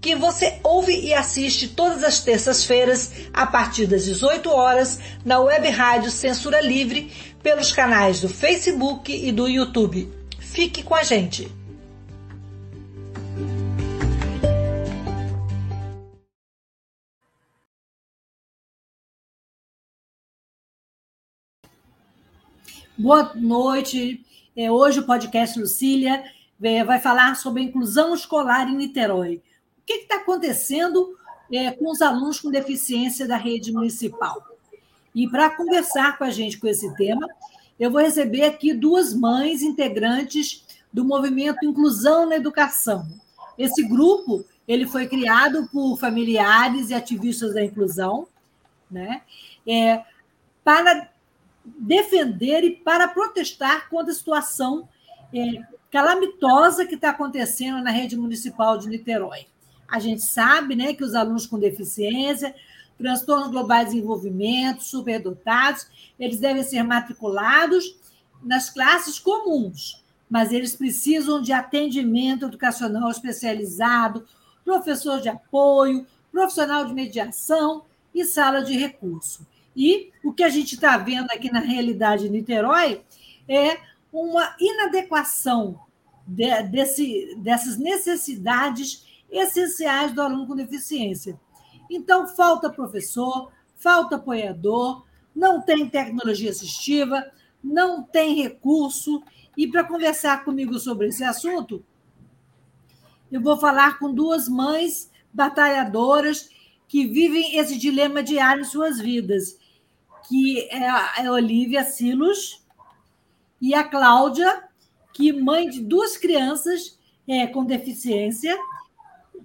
que você ouve e assiste todas as terças-feiras, a partir das 18 horas, na web rádio Censura Livre, pelos canais do Facebook e do YouTube. Fique com a gente! Boa noite. É, hoje o podcast Lucília é, vai falar sobre a inclusão escolar em Niterói. Que está acontecendo é, com os alunos com deficiência da rede municipal? E para conversar com a gente com esse tema, eu vou receber aqui duas mães integrantes do movimento Inclusão na Educação. Esse grupo ele foi criado por familiares e ativistas da inclusão, né? É, para defender e para protestar contra a situação é, calamitosa que está acontecendo na rede municipal de Niterói. A gente sabe né, que os alunos com deficiência, transtornos globais de desenvolvimento, superdotados, eles devem ser matriculados nas classes comuns, mas eles precisam de atendimento educacional especializado, professor de apoio, profissional de mediação e sala de recurso. E o que a gente está vendo aqui na realidade de Niterói é uma inadequação de, desse, dessas necessidades essenciais do aluno com deficiência. Então, falta professor, falta apoiador, não tem tecnologia assistiva, não tem recurso. E para conversar comigo sobre esse assunto, eu vou falar com duas mães batalhadoras que vivem esse dilema diário em suas vidas, que é a Olivia Silos, e a Cláudia, que mãe de duas crianças é, com deficiência,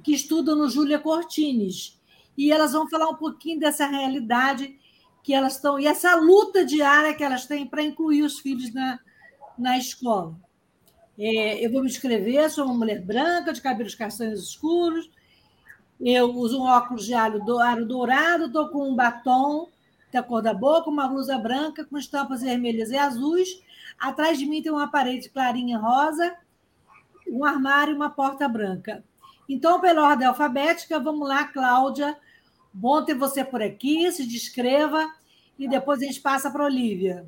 que estudam no Júlia Cortines. E elas vão falar um pouquinho dessa realidade que elas estão, e essa luta diária que elas têm para incluir os filhos na, na escola. É, eu vou me descrever, sou uma mulher branca, de cabelos castanhos escuros, eu uso um óculos de aro dourado, estou com um batom da cor da boca, uma blusa branca com estampas vermelhas e azuis, Atrás de mim tem uma parede clarinha rosa, um armário e uma porta branca. Então, pela ordem alfabética, vamos lá, Cláudia. Bom ter você por aqui, se descreva e depois a gente passa para a Olivia.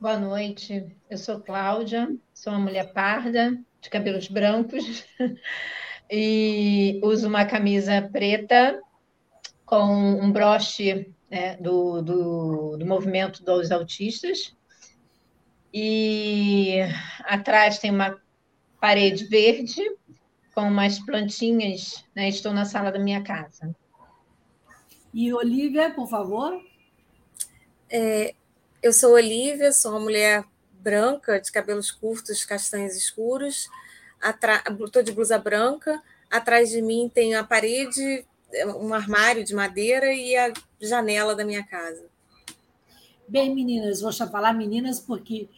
Boa noite, eu sou Cláudia, sou uma mulher parda, de cabelos brancos, e uso uma camisa preta com um broche né, do, do, do movimento dos autistas, e atrás tem uma parede verde com umas plantinhas. Né? Estou na sala da minha casa. E Olivia, por favor. É, eu sou Olivia, sou uma mulher branca, de cabelos curtos, castanhos escuros. Estou de blusa branca. Atrás de mim tem a parede, um armário de madeira e a janela da minha casa. Bem, meninas, vou falar meninas porque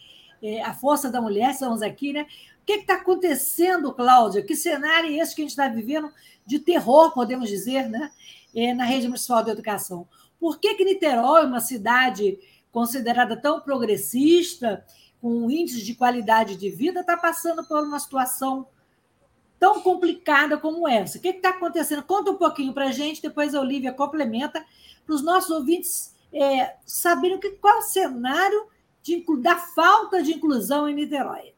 é, a força da mulher, estamos aqui, né? O que está acontecendo, Cláudia? Que cenário é esse que a gente está vivendo de terror, podemos dizer, né? É, na rede municipal de educação? Por que, que Niterói, uma cidade considerada tão progressista, com um índice de qualidade de vida, está passando por uma situação tão complicada como essa? O que está acontecendo? Conta um pouquinho para a gente, depois a Olivia complementa, para os nossos ouvintes é, saberem que, qual é o cenário de, da falta de inclusão em Niterói.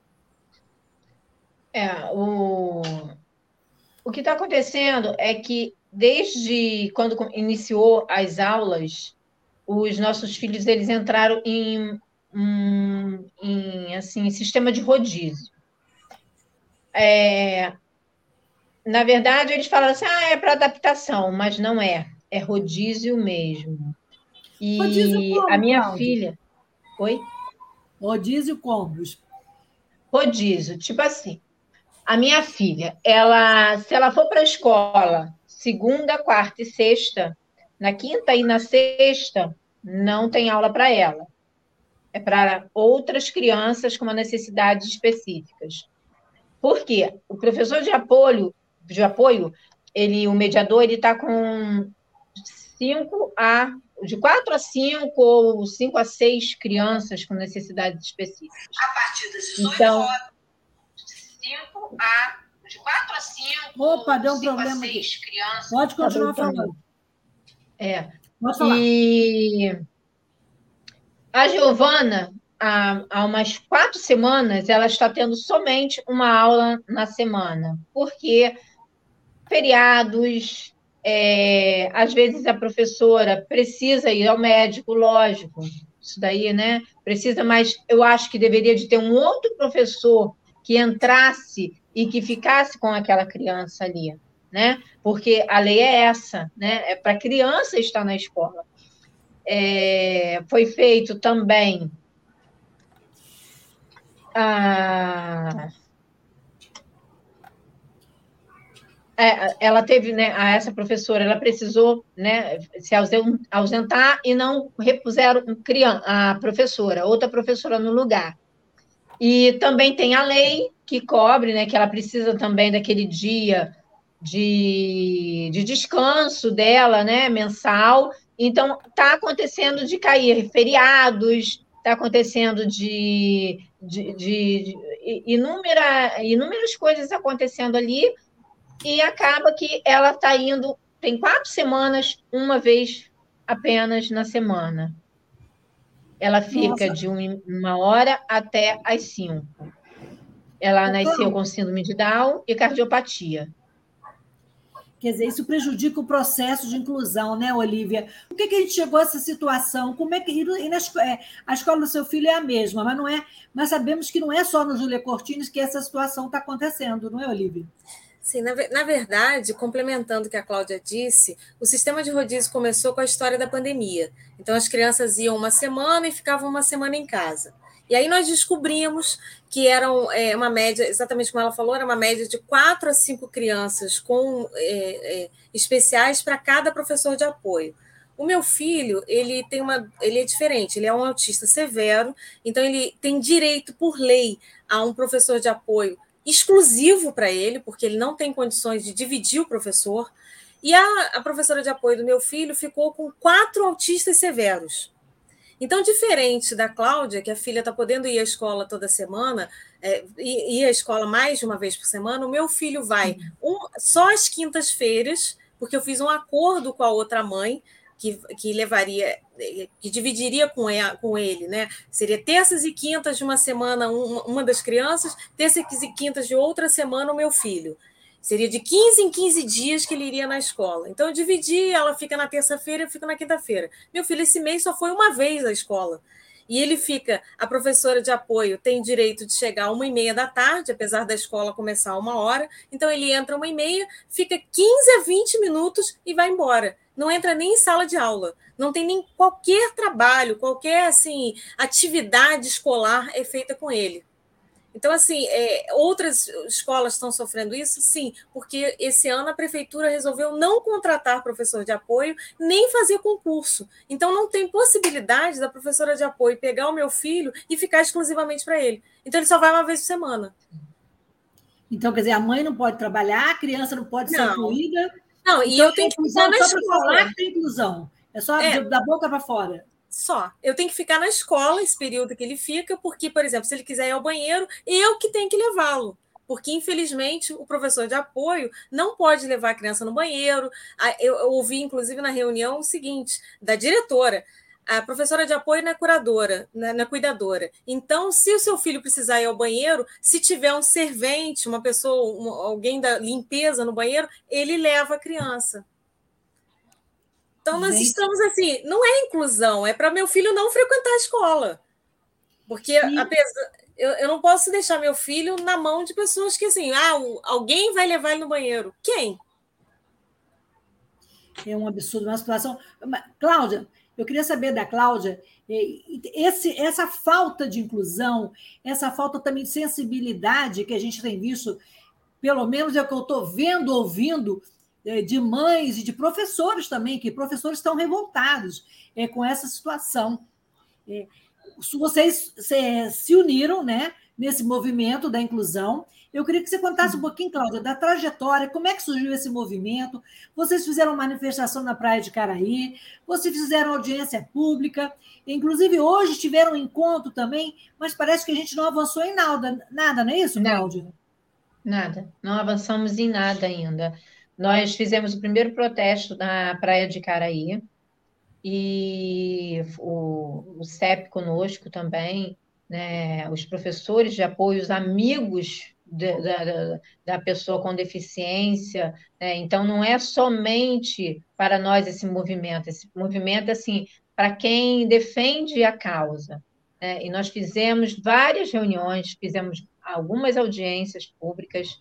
É, o, o que está acontecendo é que desde quando iniciou as aulas, os nossos filhos eles entraram em, em, em assim sistema de rodízio. É, na verdade, eles falam assim, ah, é para adaptação, mas não é, é rodízio mesmo. E rodízio como, a minha filha. Oi? Rodízio como? Rodízio, tipo assim. A minha filha, ela, se ela for para a escola segunda, quarta e sexta, na quinta e na sexta, não tem aula para ela. É para outras crianças com necessidades específicas. Por quê? O professor de apoio, de apoio, ele, o mediador, ele está com cinco a de quatro a cinco ou cinco a seis crianças com necessidades específicas. A partir das 18 então, horas. 5 a de 4 a 5. Opa, deu um problema aqui. Crianças. Pode continuar tá falando. É. Pode falar. E a Giovana, há, há umas quatro semanas, ela está tendo somente uma aula na semana, porque feriados, é, às vezes a professora precisa ir ao médico, lógico, isso daí, né? Precisa, mas eu acho que deveria de ter um outro professor que entrasse e que ficasse com aquela criança ali, né? Porque a lei é essa, né? É para a criança estar na escola. É, foi feito também a, é, ela teve, né, essa professora, ela precisou, né, se ausentar e não repuseram a professora, outra professora no lugar. E também tem a lei que cobre, né, que ela precisa também daquele dia de, de descanso dela, né, mensal. Então, está acontecendo de cair feriados, está acontecendo de, de, de, inúmera, inúmeras coisas acontecendo ali, e acaba que ela está indo, tem quatro semanas, uma vez apenas na semana. Ela fica Nossa. de uma hora até as cinco. Ela então, nasceu com síndrome de Down e cardiopatia. Quer dizer, isso prejudica o processo de inclusão, né, Olivia? Por que, que a gente chegou a essa situação? Como é que e na, é, a escola do seu filho é a mesma, mas não é. Mas sabemos que não é só no Júlia Cortines que essa situação está acontecendo, não é, Olivia? Sim, na, na, verdade, complementando o que a Cláudia disse, o sistema de rodízio começou com a história da pandemia. Então, as crianças iam uma semana e ficavam uma semana em casa. E aí nós descobrimos que eram é, uma média, exatamente como ela falou, era uma média de quatro a cinco crianças com é, é, especiais para cada professor de apoio. O meu filho, ele tem uma, ele é diferente, ele é um autista severo, então ele tem direito por lei a um professor de apoio exclusivo para ele, porque ele não tem condições de dividir o professor. E a, a professora de apoio do meu filho ficou com quatro autistas severos. Então, diferente da Cláudia, que a filha está podendo ir à escola toda semana, é, ir à escola mais de uma vez por semana, o meu filho vai um, só às quintas-feiras, porque eu fiz um acordo com a outra mãe que, que levaria, que dividiria com, com ele, né? Seria terças e quintas de uma semana uma, uma das crianças, terças e quintas de outra semana o meu filho. Seria de 15 em 15 dias que ele iria na escola. Então, eu dividi, ela fica na terça-feira, eu fico na quinta-feira. Meu filho, esse mês só foi uma vez à escola. E ele fica, a professora de apoio tem direito de chegar uma e meia da tarde, apesar da escola começar uma hora. Então ele entra uma e meia, fica 15 a 20 minutos e vai embora. Não entra nem em sala de aula. Não tem nem qualquer trabalho, qualquer assim atividade escolar é feita com ele. Então, assim, é, outras escolas estão sofrendo isso? Sim, porque esse ano a prefeitura resolveu não contratar professor de apoio, nem fazer concurso. Então, não tem possibilidade da professora de apoio pegar o meu filho e ficar exclusivamente para ele. Então, ele só vai uma vez por semana. Então, quer dizer, a mãe não pode trabalhar, a criança não pode não. ser incluída. Não, e então, eu tenho que usar na escola. Falar que tem inclusão. É só é. da boca para fora. Só. Eu tenho que ficar na escola esse período que ele fica, porque, por exemplo, se ele quiser ir ao banheiro, eu que tenho que levá-lo. Porque, infelizmente, o professor de apoio não pode levar a criança no banheiro. Eu ouvi, inclusive, na reunião o seguinte, da diretora: a professora de apoio não é curadora, não é cuidadora. Então, se o seu filho precisar ir ao banheiro, se tiver um servente, uma pessoa, alguém da limpeza no banheiro, ele leva a criança. Então, nós Gente. estamos assim, não é inclusão, é para meu filho não frequentar a escola. Porque apesar, eu, eu não posso deixar meu filho na mão de pessoas que, assim, ah, alguém vai levar ele no banheiro. Quem? É um absurdo, uma situação. Cláudia, eu queria saber da Cláudia, esse, essa falta de inclusão, essa falta também de sensibilidade que a gente tem visto pelo menos é o que eu estou vendo, ouvindo é, de mães e de professores também, que professores estão revoltados é, com essa situação. É, vocês se, se uniram né, nesse movimento da inclusão. Eu queria que você contasse um pouquinho, Cláudia, da trajetória, como é que surgiu esse movimento. Vocês fizeram manifestação na Praia de Caraí, vocês fizeram audiência pública, inclusive hoje tiveram um encontro também, mas parece que a gente não avançou em nada, nada não é isso, Cláudia? Nada, não avançamos em nada ainda. Nós fizemos o primeiro protesto na Praia de Caraí, e o, o CEP conosco também, né, os professores de apoio, os amigos de, da, da, pessoa com deficiência. Né? Então, não é somente para nós esse movimento, esse movimento, assim, para quem defende a causa. Né? E nós fizemos várias reuniões, fizemos algumas audiências públicas,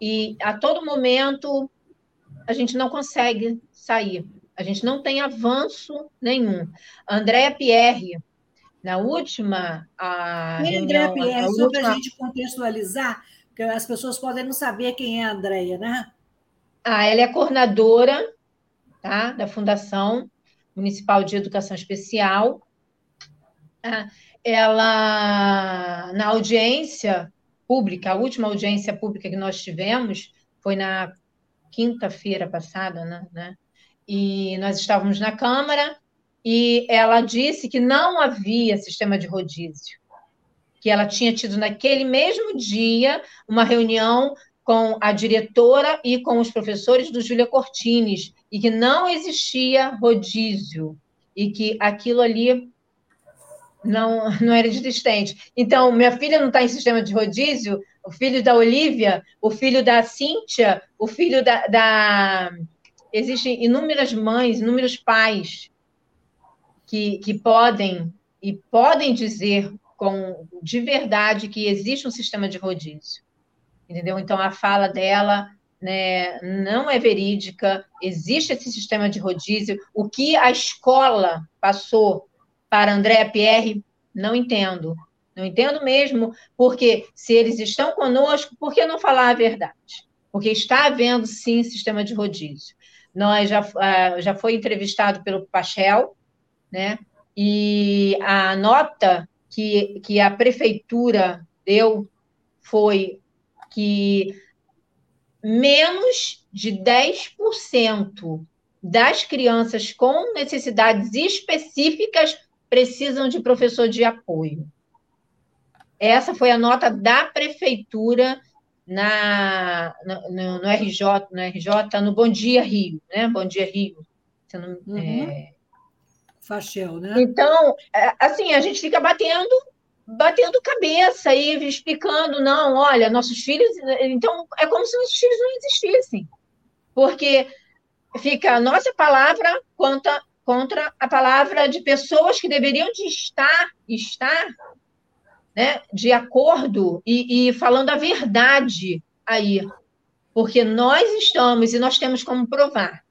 e a todo momento a gente não consegue sair. A gente não tem avanço nenhum. Andréa Pierre, na última. A é Andréa Pierre? Só para a gente contextualizar, porque as pessoas podem não saber quem é a Andréa, né? Ah, ela é coordenadora tá, da Fundação Municipal de Educação Especial. Ah, ela, na audiência pública, a última audiência pública que nós tivemos foi na quinta-feira passada, né, né? E nós estávamos na Câmara e ela disse que não havia sistema de rodízio, que ela tinha tido naquele mesmo dia uma reunião com a diretora e com os professores do Júlia Cortines e que não existia rodízio e que aquilo ali não, não era existente. Então, minha filha não está em sistema de rodízio, o filho da Olivia, o filho da Cíntia, o filho da, da... Existem inúmeras mães, inúmeros pais que, que podem e podem dizer com de verdade que existe um sistema de rodízio. Entendeu? Então, a fala dela né, não é verídica, existe esse sistema de rodízio. O que a escola passou para Andréa Pierre, não entendo. Não entendo mesmo, porque se eles estão conosco, por que não falar a verdade? Porque está havendo, sim, sistema de rodízio. Nós já, uh, já foi entrevistado pelo Pachel, né? E a nota que, que a prefeitura deu foi que menos de 10% das crianças com necessidades específicas precisam de professor de apoio. Essa foi a nota da prefeitura na, no, no, RJ, no RJ, no Bom Dia Rio, né? Bom Dia Rio. Não, uhum. é... Fachel, né? Então, é, assim, a gente fica batendo, batendo cabeça e explicando, não, olha, nossos filhos. Então, é como se nossos filhos não existissem. Porque fica a nossa palavra contra, contra a palavra de pessoas que deveriam de estar, estar né, de acordo e, e falando a verdade aí. Porque nós estamos, e nós temos como provar,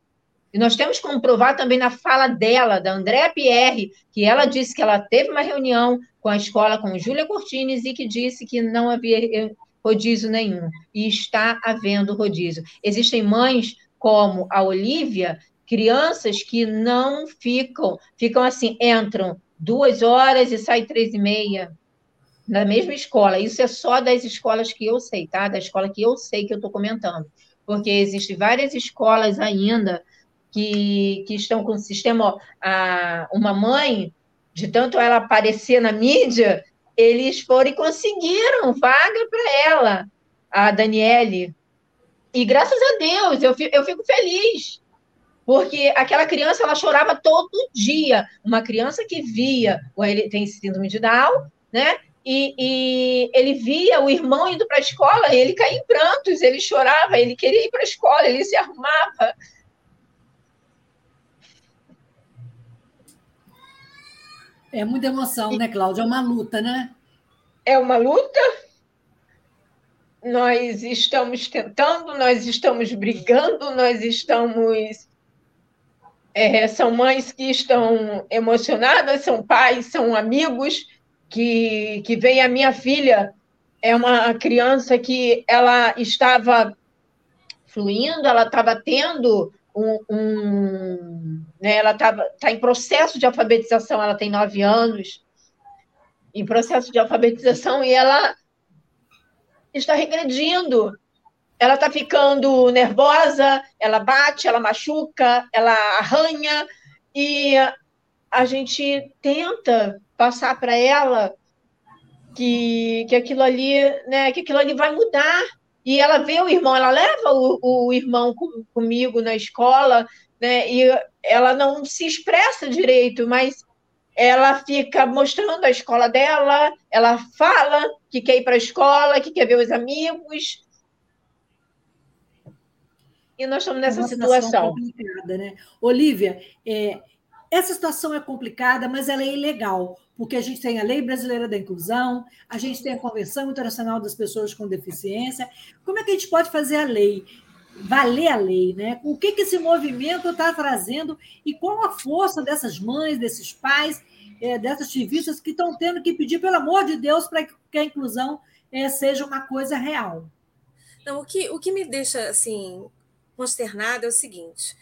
e nós temos como provar também na fala dela, da Andréa Pierre, que ela disse que ela teve uma reunião com a escola, com Júlia Cortines, e que disse que não havia rodízio nenhum. E está havendo rodízio. Existem mães como a Olivia, crianças que não ficam, ficam assim, entram duas horas e saem três e meia, na mesma escola. Isso é só das escolas que eu sei, tá? Da escola que eu sei que eu estou comentando. Porque existem várias escolas ainda que, que estão com o sistema. A, uma mãe, de tanto ela aparecer na mídia, eles foram e conseguiram vaga para ela, a Daniele. E graças a Deus, eu fico, eu fico feliz. Porque aquela criança, ela chorava todo dia. Uma criança que via, tem síndrome de Down, né? E, e, ele via o irmão indo para a escola, e ele caía em prantos, ele chorava, ele queria ir para a escola, ele se arrumava. É muita emoção, né, Cláudia? É uma luta, né? É uma luta. Nós estamos tentando, nós estamos brigando, nós estamos. É, são mães que estão emocionadas, são pais, são amigos que, que vem a minha filha é uma criança que ela estava fluindo, ela estava tendo um, um né, ela estava tá em processo de alfabetização, ela tem nove anos, em processo de alfabetização, e ela está regredindo. Ela está ficando nervosa, ela bate, ela machuca, ela arranha, e a gente tenta passar para ela que, que aquilo ali, né, que aquilo ali vai mudar. E ela vê o irmão, ela leva o, o irmão com, comigo na escola, né, e ela não se expressa direito, mas ela fica mostrando a escola dela, ela fala que quer ir para a escola, que quer ver os amigos. E nós estamos nessa é situação. complicada, né? Olivia, é, essa situação é complicada, mas ela é ilegal, porque a gente tem a Lei Brasileira da Inclusão, a gente tem a Convenção Internacional das Pessoas com Deficiência. Como é que a gente pode fazer a lei? Valer a lei, né? O que, que esse movimento está trazendo e qual a força dessas mães, desses pais, é, dessas ativistas que estão tendo que pedir, pelo amor de Deus, para que a inclusão é, seja uma coisa real. Não, o que, o que me deixa assim consternada é o seguinte: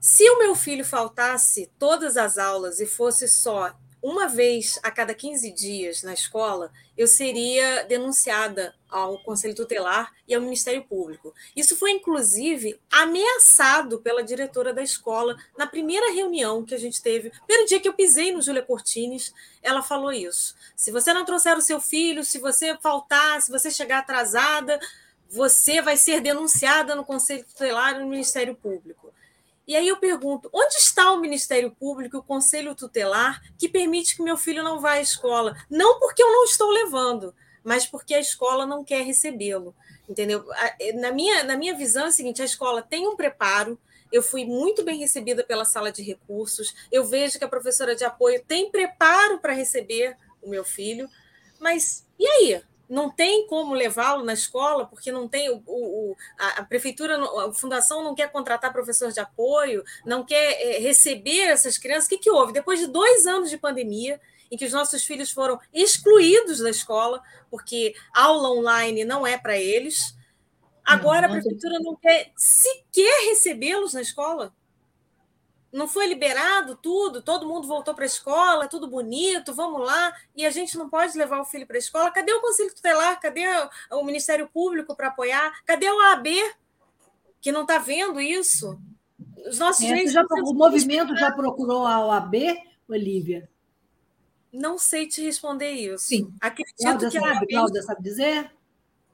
se o meu filho faltasse todas as aulas e fosse só uma vez a cada 15 dias na escola, eu seria denunciada ao Conselho Tutelar e ao Ministério Público. Isso foi, inclusive, ameaçado pela diretora da escola na primeira reunião que a gente teve. Primeiro dia que eu pisei no Júlia Cortines, ela falou isso. Se você não trouxer o seu filho, se você faltar, se você chegar atrasada, você vai ser denunciada no Conselho Tutelar e no Ministério Público. E aí eu pergunto: onde está o Ministério Público, o Conselho Tutelar, que permite que meu filho não vá à escola? Não porque eu não estou levando, mas porque a escola não quer recebê-lo. Entendeu? Na minha, na minha visão é o seguinte: a escola tem um preparo, eu fui muito bem recebida pela sala de recursos, eu vejo que a professora de apoio tem preparo para receber o meu filho, mas e aí? Não tem como levá-lo na escola, porque não tem o, o a, a, prefeitura, a fundação não quer contratar professor de apoio, não quer é, receber essas crianças. O que, que houve? Depois de dois anos de pandemia, em que os nossos filhos foram excluídos da escola, porque aula online não é para eles, agora a prefeitura não quer sequer recebê-los na escola não foi liberado tudo, todo mundo voltou para a escola, tudo bonito, vamos lá, e a gente não pode levar o filho para a escola. Cadê o Conselho Tutelar? Cadê o Ministério Público para apoiar? Cadê o AB, que não está vendo isso? Os nossos é, já, o movimento já procurou a OAB, Olivia? Não sei te responder isso. Sim. Acredito Cláudia que a OAB... Cláudia sabe dizer?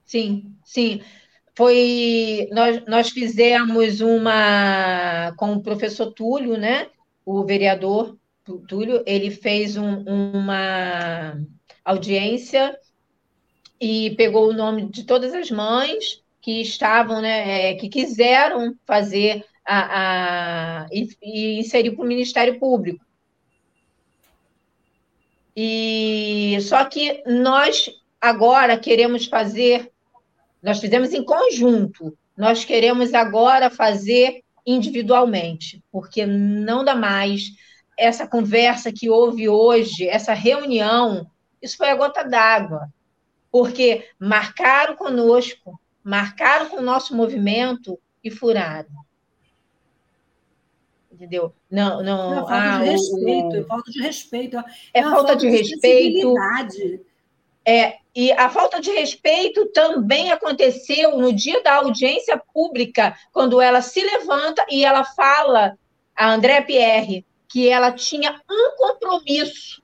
Sim, sim foi nós, nós fizemos uma com o professor Túlio, né? O vereador Túlio, ele fez um, uma audiência e pegou o nome de todas as mães que estavam, né, é, que quiseram fazer a, a e, e inserir para o Ministério Público. E só que nós agora queremos fazer nós fizemos em conjunto. Nós queremos agora fazer individualmente, porque não dá mais essa conversa que houve hoje, essa reunião, isso foi a gota d'água. Porque marcaram conosco, marcaram com o nosso movimento e furaram. Entendeu? Não, não. É falta ah, de respeito, o... é falta de respeito. É, é falta, falta, de, de respeito. É, e a falta de respeito também aconteceu no dia da audiência pública, quando ela se levanta e ela fala, a André Pierre, que ela tinha um compromisso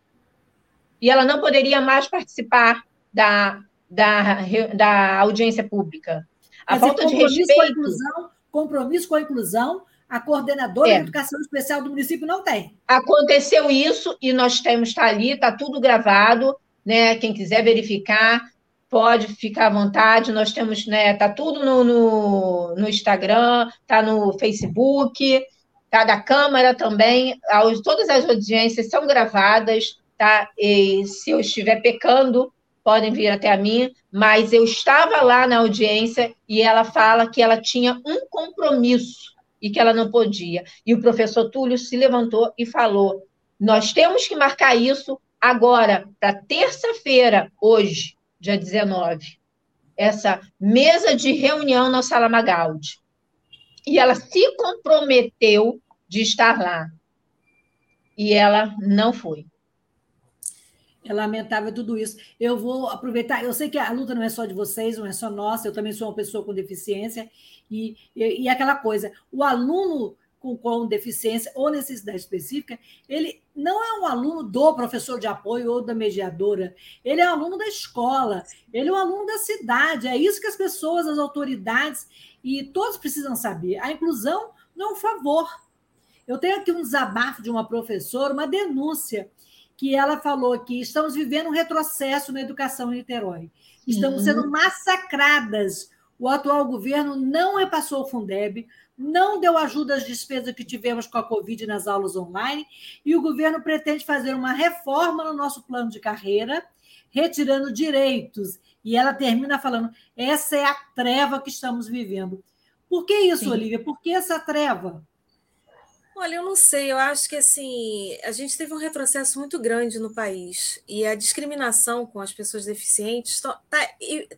e ela não poderia mais participar da, da, da audiência pública. A falta de respeito. Com inclusão, compromisso com a inclusão, a coordenadora é. de educação especial do município não tem. Aconteceu isso e nós temos, está ali, está tudo gravado né? Quem quiser verificar, pode ficar à vontade. Nós temos, né? Tá tudo no, no, no Instagram, tá no Facebook, tá da Câmara também. Todas as audiências são gravadas, tá? E se eu estiver pecando, podem vir até a mim, mas eu estava lá na audiência e ela fala que ela tinha um compromisso e que ela não podia. E o professor Túlio se levantou e falou: nós temos que marcar isso Agora, para terça-feira, hoje, dia 19, essa mesa de reunião na Sala Magaldi. E ela se comprometeu de estar lá. E ela não foi. É lamentável tudo isso. Eu vou aproveitar. Eu sei que a luta não é só de vocês, não é só nossa. Eu também sou uma pessoa com deficiência. E, e, e aquela coisa: o aluno com, com deficiência ou necessidade específica, ele não é um aluno do professor de apoio ou da mediadora. Ele é um aluno da escola. Ele é um aluno da cidade. É isso que as pessoas, as autoridades e todos precisam saber. A inclusão não é um favor. Eu tenho aqui um desabafo de uma professora, uma denúncia que ela falou que estamos vivendo um retrocesso na educação em Niterói. Estamos uhum. sendo massacradas. O atual governo não repassou o Fundeb, não deu ajuda às despesas que tivemos com a Covid nas aulas online, e o governo pretende fazer uma reforma no nosso plano de carreira, retirando direitos. E ela termina falando: essa é a treva que estamos vivendo. Por que isso, Sim. Olivia? Por que essa treva? Olha, eu não sei, eu acho que assim, a gente teve um retrocesso muito grande no país e a discriminação com as pessoas deficientes está tá,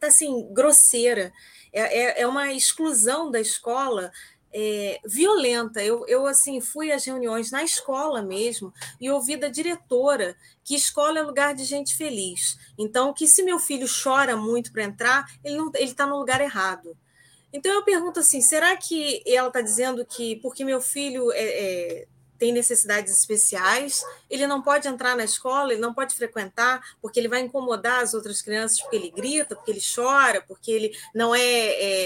assim, grosseira. É, é, é, uma exclusão da escola é, violenta. Eu, eu assim fui às reuniões na escola mesmo e ouvi da diretora que escola é lugar de gente feliz. Então, que se meu filho chora muito para entrar, ele está no lugar errado. Então eu pergunto assim: será que ela está dizendo que porque meu filho é, é, tem necessidades especiais, ele não pode entrar na escola, ele não pode frequentar, porque ele vai incomodar as outras crianças, porque ele grita, porque ele chora, porque ele não é,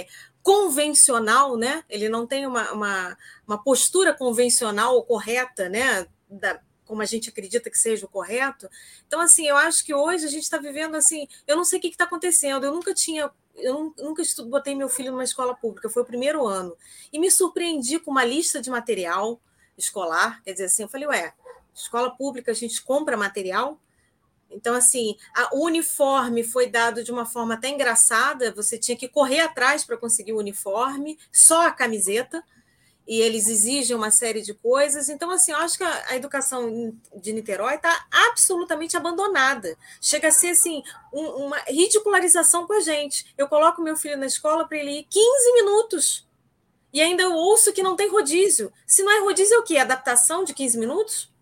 é convencional, né? Ele não tem uma, uma, uma postura convencional ou correta, né? Da, como a gente acredita que seja o correto. Então, assim, eu acho que hoje a gente está vivendo assim. Eu não sei o que está acontecendo. Eu nunca tinha eu nunca botei meu filho numa escola pública, foi o primeiro ano. E me surpreendi com uma lista de material escolar. Quer dizer assim, eu falei, ué, escola pública a gente compra material? Então, assim, a, o uniforme foi dado de uma forma até engraçada, você tinha que correr atrás para conseguir o uniforme, só a camiseta e eles exigem uma série de coisas. Então, assim, eu acho que a, a educação de Niterói está absolutamente abandonada. Chega a ser, assim, um, uma ridicularização com a gente. Eu coloco meu filho na escola para ele ir 15 minutos e ainda eu ouço que não tem rodízio. Se não é rodízio, é o quê? Adaptação de 15 minutos?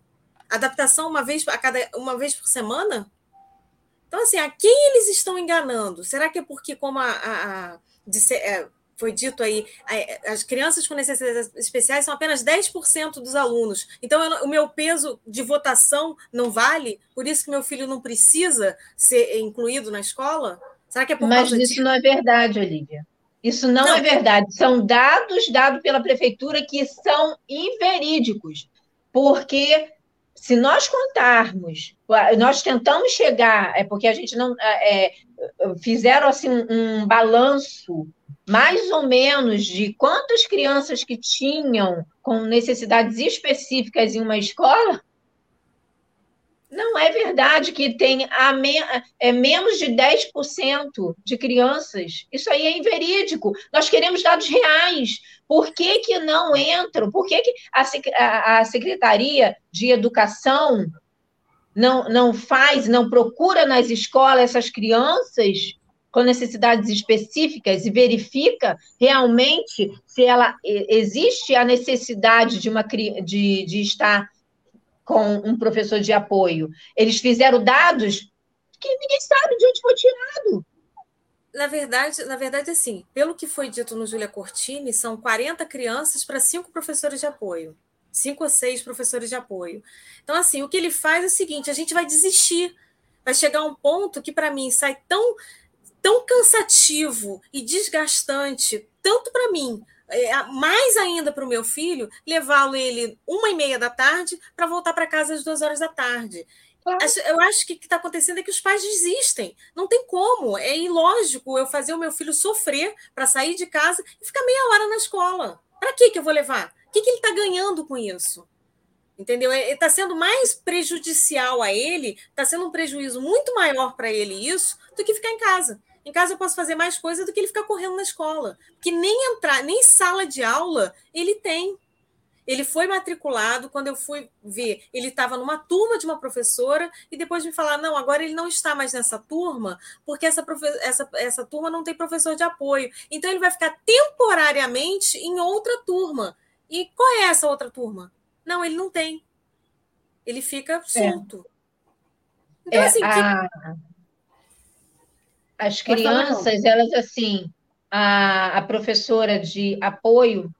Adaptação uma vez, a cada, uma vez por semana? Então, assim, a quem eles estão enganando? Será que é porque, como a, a, a de, é, foi dito aí, as crianças com necessidades especiais são apenas 10% dos alunos. Então, eu, o meu peso de votação não vale? Por isso que meu filho não precisa ser incluído na escola? Será que é por Mas isso disso? não é verdade, Olivia. Isso não, não, é verdade. São dados dados pela prefeitura que são inverídicos. Porque se nós contarmos, nós tentamos chegar, é porque a gente não é, é fizeram assim um balanço mais ou menos de quantas crianças que tinham com necessidades específicas em uma escola, não é verdade que tem me, é, menos de 10% de crianças. Isso aí é inverídico. Nós queremos dados reais. Por que, que não entram? Por que, que a, a Secretaria de Educação não, não faz, não procura nas escolas essas crianças com necessidades específicas e verifica realmente se ela existe a necessidade de, uma, de, de estar com um professor de apoio. Eles fizeram dados que ninguém sabe de onde foi tirado. Na verdade, na verdade, assim, pelo que foi dito no Júlia Cortini, são 40 crianças para cinco professores de apoio. Cinco ou seis professores de apoio. Então, assim, o que ele faz é o seguinte: a gente vai desistir. Vai chegar um ponto que, para mim, sai tão tão cansativo e desgastante, tanto para mim, é, mais ainda para o meu filho, levá-lo ele uma e meia da tarde para voltar para casa às duas horas da tarde. Eu acho que o que está acontecendo é que os pais desistem. Não tem como. É ilógico eu fazer o meu filho sofrer para sair de casa e ficar meia hora na escola. Para que, que eu vou levar? Que, que ele está ganhando com isso? Entendeu? Está sendo mais prejudicial a ele, está sendo um prejuízo muito maior para ele isso do que ficar em casa. Em casa eu posso fazer mais coisa do que ele ficar correndo na escola. Porque nem entrar, nem sala de aula ele tem. Ele foi matriculado, quando eu fui ver, ele estava numa turma de uma professora, e depois me falaram: não, agora ele não está mais nessa turma, porque essa, essa, essa turma não tem professor de apoio. Então ele vai ficar temporariamente em outra turma. E qual é essa outra turma? Não, ele não tem. Ele fica é. solto. É. Então, é, assim, a... que... as crianças, elas assim, a, a professora de apoio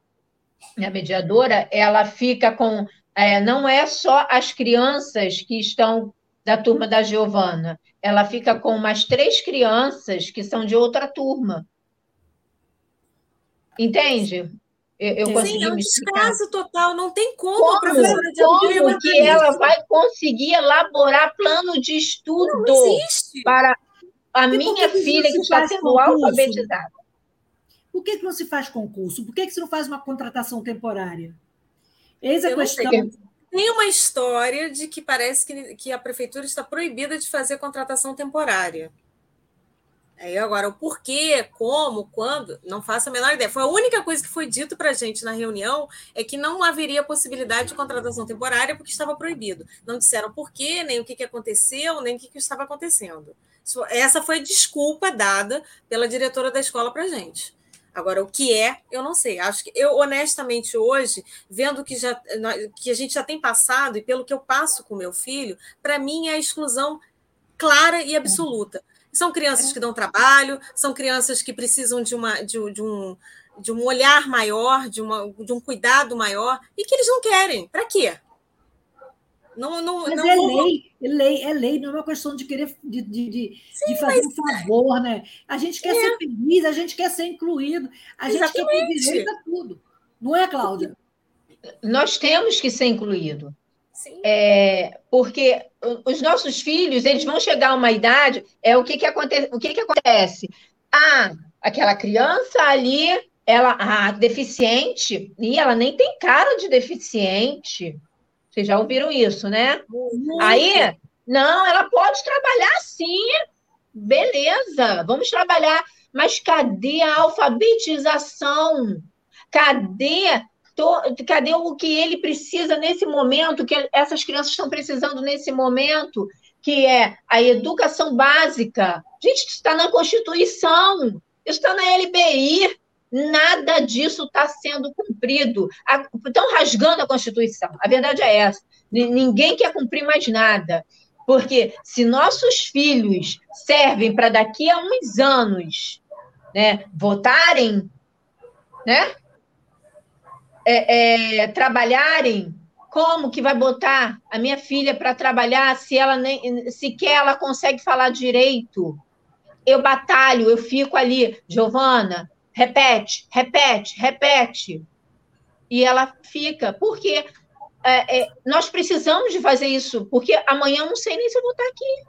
a mediadora, ela fica com. É, não é só as crianças que estão da turma da Giovana, ela fica com umas três crianças que são de outra turma. Entende? Eu, eu Sim, é um descaso total, não tem como, como a professora de Como que ela vai conseguir elaborar plano de estudo para a minha filha que está sendo alfabetizada? Por que, que não se faz concurso? Por que, que se não faz uma contratação temporária? Eis a Eu questão. Tem uma história de que parece que, que a prefeitura está proibida de fazer contratação temporária. Aí agora, o porquê, como, quando, não faço a menor ideia. Foi a única coisa que foi dito para a gente na reunião é que não haveria possibilidade de contratação temporária porque estava proibido. Não disseram porquê, nem o que, que aconteceu, nem o que, que estava acontecendo. Essa foi a desculpa dada pela diretora da escola para a gente. Agora, o que é, eu não sei. Acho que eu, honestamente, hoje, vendo que, já, que a gente já tem passado, e pelo que eu passo com meu filho, para mim é a exclusão clara e absoluta. São crianças que dão trabalho, são crianças que precisam de, uma, de, de um, de um olhar maior, de, uma, de um cuidado maior, e que eles não querem. Para quê? Não, não, mas não é vou... lei, é lei, é lei, não é uma questão de querer de, de, de, Sim, de fazer mas... um favor, né? A gente quer é. ser feliz, a gente quer ser incluído, a gente Exatamente. quer ter direito a tudo. Não é, Cláudia? Nós temos que ser incluído. É, porque os nossos filhos, eles vão chegar a uma idade, é o que, que, acontece, o que, que acontece? Ah, aquela criança ali, ela, ah, deficiente, e ela nem tem cara de deficiente. Vocês já ouviram isso, né? Muito. Aí, não, ela pode trabalhar sim, beleza, vamos trabalhar, mas cadê a alfabetização? Cadê cadê o que ele precisa nesse momento, que essas crianças estão precisando nesse momento, que é a educação básica? Gente, isso está na Constituição, isso está na LBI, Nada disso está sendo cumprido. Estão rasgando a Constituição. A verdade é essa. Ninguém quer cumprir mais nada. Porque se nossos filhos servem para daqui a uns anos né, votarem, né, é, é, trabalharem, como que vai botar a minha filha para trabalhar se ela nem sequer ela consegue falar direito? Eu batalho, eu fico ali, Giovana, repete, repete, repete. E ela fica, porque é, é, nós precisamos de fazer isso, porque amanhã eu não sei nem se eu vou estar aqui.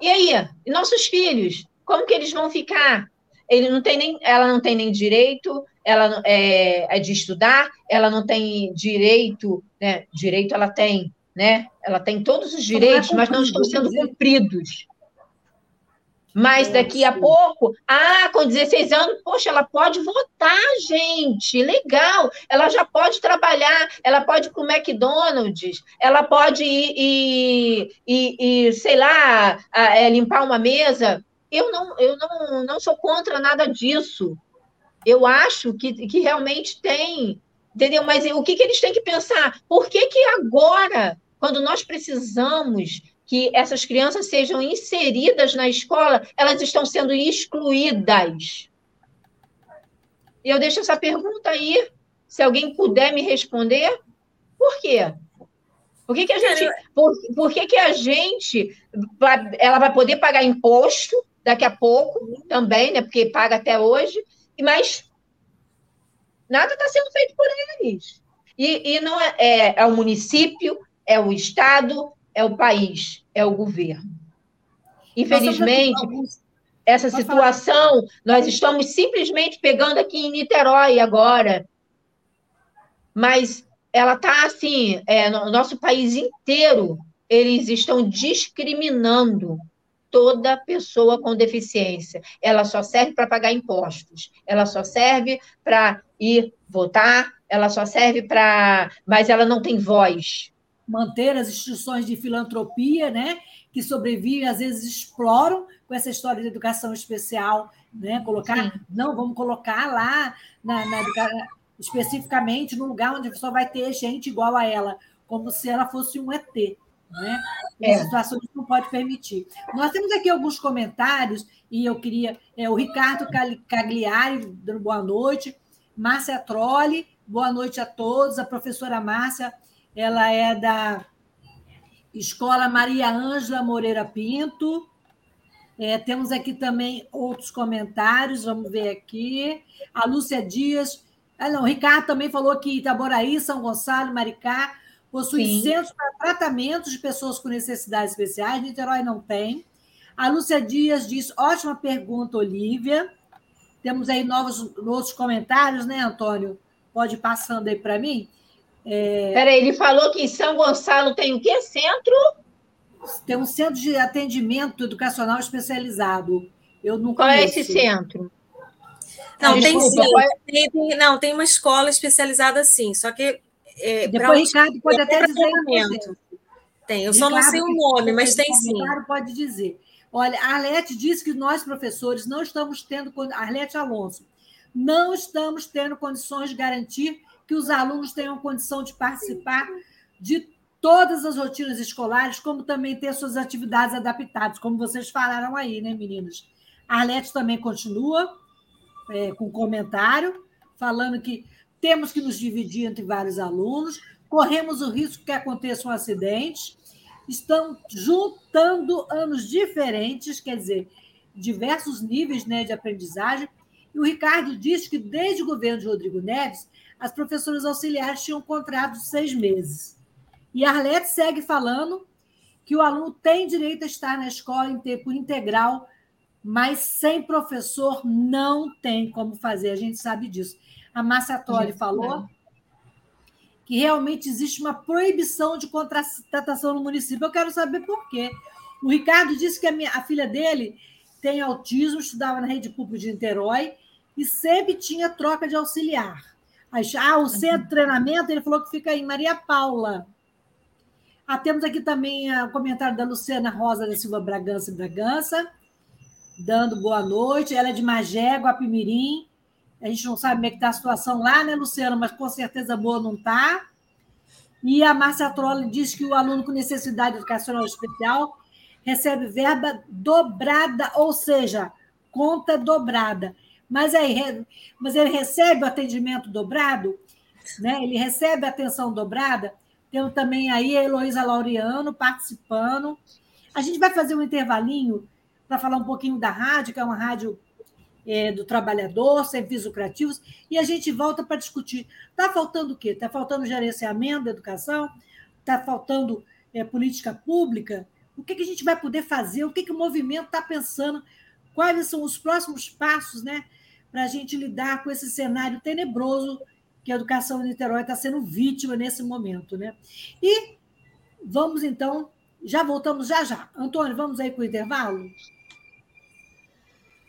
E aí, nossos filhos, como que eles vão ficar? Ele não tem nem, ela não tem nem direito, ela é, é de estudar, ela não tem direito, né? Direito ela tem, né? Ela tem todos os direitos, mas não estão sendo cumpridos. Mas daqui a pouco, ah, com 16 anos, poxa, ela pode votar, gente, legal. Ela já pode trabalhar, ela pode ir para o McDonald's, ela pode ir, ir, ir, ir sei lá, é, limpar uma mesa. Eu não, eu não, não sou contra nada disso. Eu acho que, que realmente tem, entendeu? Mas o que, que eles têm que pensar? Por que, que agora, quando nós precisamos que essas crianças sejam inseridas na escola, elas estão sendo excluídas. Eu deixo essa pergunta aí, se alguém puder me responder, por quê? Por que, que a gente, por, por que, que a gente ela vai poder pagar imposto daqui a pouco também, né? Porque paga até hoje, mas nada está sendo feito por eles. E, e não é, é, é o município, é o estado, é o país, é o governo. Infelizmente, essa situação, nós estamos simplesmente pegando aqui em Niterói agora, mas ela está assim, é, no nosso país inteiro, eles estão discriminando toda pessoa com deficiência. Ela só serve para pagar impostos, ela só serve para ir votar, ela só serve para. Mas ela não tem voz. Manter as instituições de filantropia, né? Que sobrevivem, às vezes exploram com essa história de educação especial, né? Colocar, Sim. não, vamos colocar lá na, na especificamente no lugar onde só vai ter gente igual a ela, como se ela fosse um ET. Né? É. Essa situação a gente não pode permitir. Nós temos aqui alguns comentários, e eu queria. É, o Ricardo Cagliari, dando boa noite. Márcia Trolli, boa noite a todos. A professora Márcia, ela é da Escola Maria Ângela Moreira Pinto. É, temos aqui também outros comentários, vamos ver aqui. A Lúcia Dias. Ah, não, o Ricardo também falou que Itaboraí, São Gonçalo, Maricá possui Sim. centros para tratamento de pessoas com necessidades especiais. Niterói não tem. A Lúcia Dias diz: ótima pergunta, Olivia. Temos aí novos, outros comentários, né, Antônio? Pode ir passando aí para mim. É... Peraí, ele falou que em São Gonçalo tem o quê? Centro? Tem um centro de atendimento educacional especializado. Eu não Qual é esse centro? Não, tem sim. Tem, não, tem uma escola especializada sim, só que é, Depois o Ricardo pode até dizer. Tem, eu Ricardo, só não sei o nome, mas tem sim. Pode dizer. Olha, a Arlete disse que nós, professores, não estamos tendo. Arlete Alonso, não estamos tendo condições de garantir que os alunos tenham condição de participar de todas as rotinas escolares, como também ter suas atividades adaptadas, como vocês falaram aí, né, meninas? A Arlete também continua é, com comentário, falando que temos que nos dividir entre vários alunos, corremos o risco que aconteçam acidentes, estão juntando anos diferentes, quer dizer, diversos níveis né, de aprendizagem. E o Ricardo disse que, desde o governo de Rodrigo Neves, as professoras auxiliares tinham contrato de seis meses. E a Arlete segue falando que o aluno tem direito a estar na escola em tempo integral, mas sem professor não tem como fazer, a gente sabe disso. A Márcia Tori falou que realmente existe uma proibição de contratação no município. Eu quero saber por quê. O Ricardo disse que a, minha, a filha dele tem autismo, estudava na rede pública de Niterói e sempre tinha troca de auxiliar. Ah, o centro de treinamento, ele falou que fica em Maria Paula. Ah, temos aqui também o comentário da Luciana Rosa da Silva Bragança Bragança, dando boa noite. Ela é de Magé, Guapimirim. A gente não sabe como é que está a situação lá, né, Luciano? Mas com certeza boa não está. E a Márcia Trolli diz que o aluno com necessidade educacional especial recebe verba dobrada, ou seja, conta dobrada. Mas, aí, mas ele recebe o atendimento dobrado, né? ele recebe a atenção dobrada. Temos também aí a Heloísa Laureano participando. A gente vai fazer um intervalinho para falar um pouquinho da rádio, que é uma rádio é, do trabalhador, sem fins lucrativos, e a gente volta para discutir. Está faltando o quê? Está faltando gerenciamento da educação? Está faltando é, política pública? O que, que a gente vai poder fazer? O que, que o movimento está pensando? Quais são os próximos passos né, para a gente lidar com esse cenário tenebroso que a educação em Niterói está sendo vítima nesse momento? Né? E vamos, então, já voltamos já já. Antônio, vamos aí para o intervalo?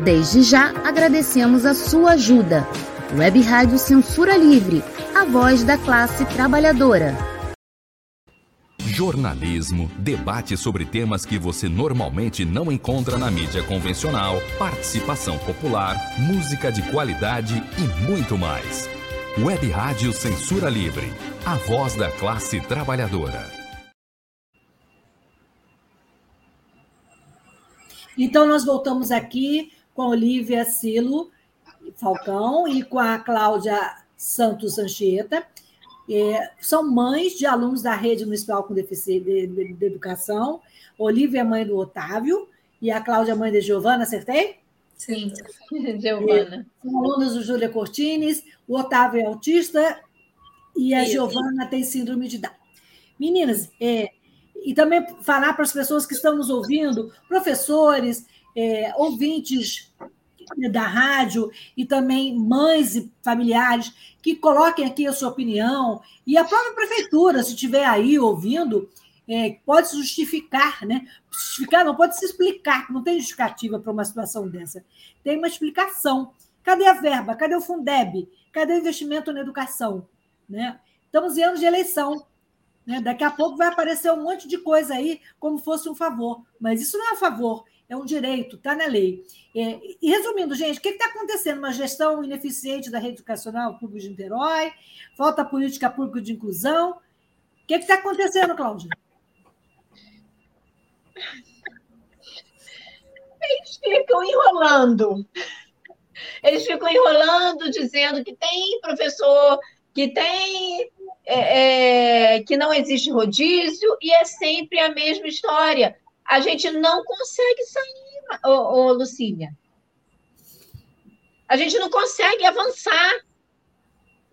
Desde já agradecemos a sua ajuda. Web Rádio Censura Livre, a voz da classe trabalhadora. Jornalismo, debate sobre temas que você normalmente não encontra na mídia convencional, participação popular, música de qualidade e muito mais. Web Rádio Censura Livre, a voz da classe trabalhadora. Então, nós voltamos aqui com a Olivia Silo Falcão e com a Cláudia Santos Anchieta. É, são mães de alunos da Rede Municipal com Deficiência de, de, de, Educação. Olivia é mãe do Otávio e a Cláudia é mãe de Giovana, acertei? Sim, Giovana. São alunos do Júlia Cortines, o Otávio é autista e a Isso. Giovana tem síndrome de Down. Meninas, é, e também falar para as pessoas que estão nos ouvindo, professores, é, ouvintes da rádio e também mães e familiares que coloquem aqui a sua opinião e a própria prefeitura, se estiver aí ouvindo, é, pode se justificar, né? Justificar não, pode se explicar, não tem justificativa para uma situação dessa. Tem uma explicação. Cadê a verba? Cadê o Fundeb? Cadê o investimento na educação? Né? Estamos em anos de eleição. Né? Daqui a pouco vai aparecer um monte de coisa aí como fosse um favor. Mas isso não é um favor, é um direito, está na lei. É, e resumindo, gente, o que está acontecendo? Uma gestão ineficiente da rede educacional pública de Niterói, falta política pública de inclusão. O que está acontecendo, Cláudia? Eles ficam enrolando. Eles ficam enrolando, dizendo que tem professor, que tem. É, é, que não existe rodízio, e é sempre a mesma história. A gente não consegue sair, ô, ô Lucília. A gente não consegue avançar.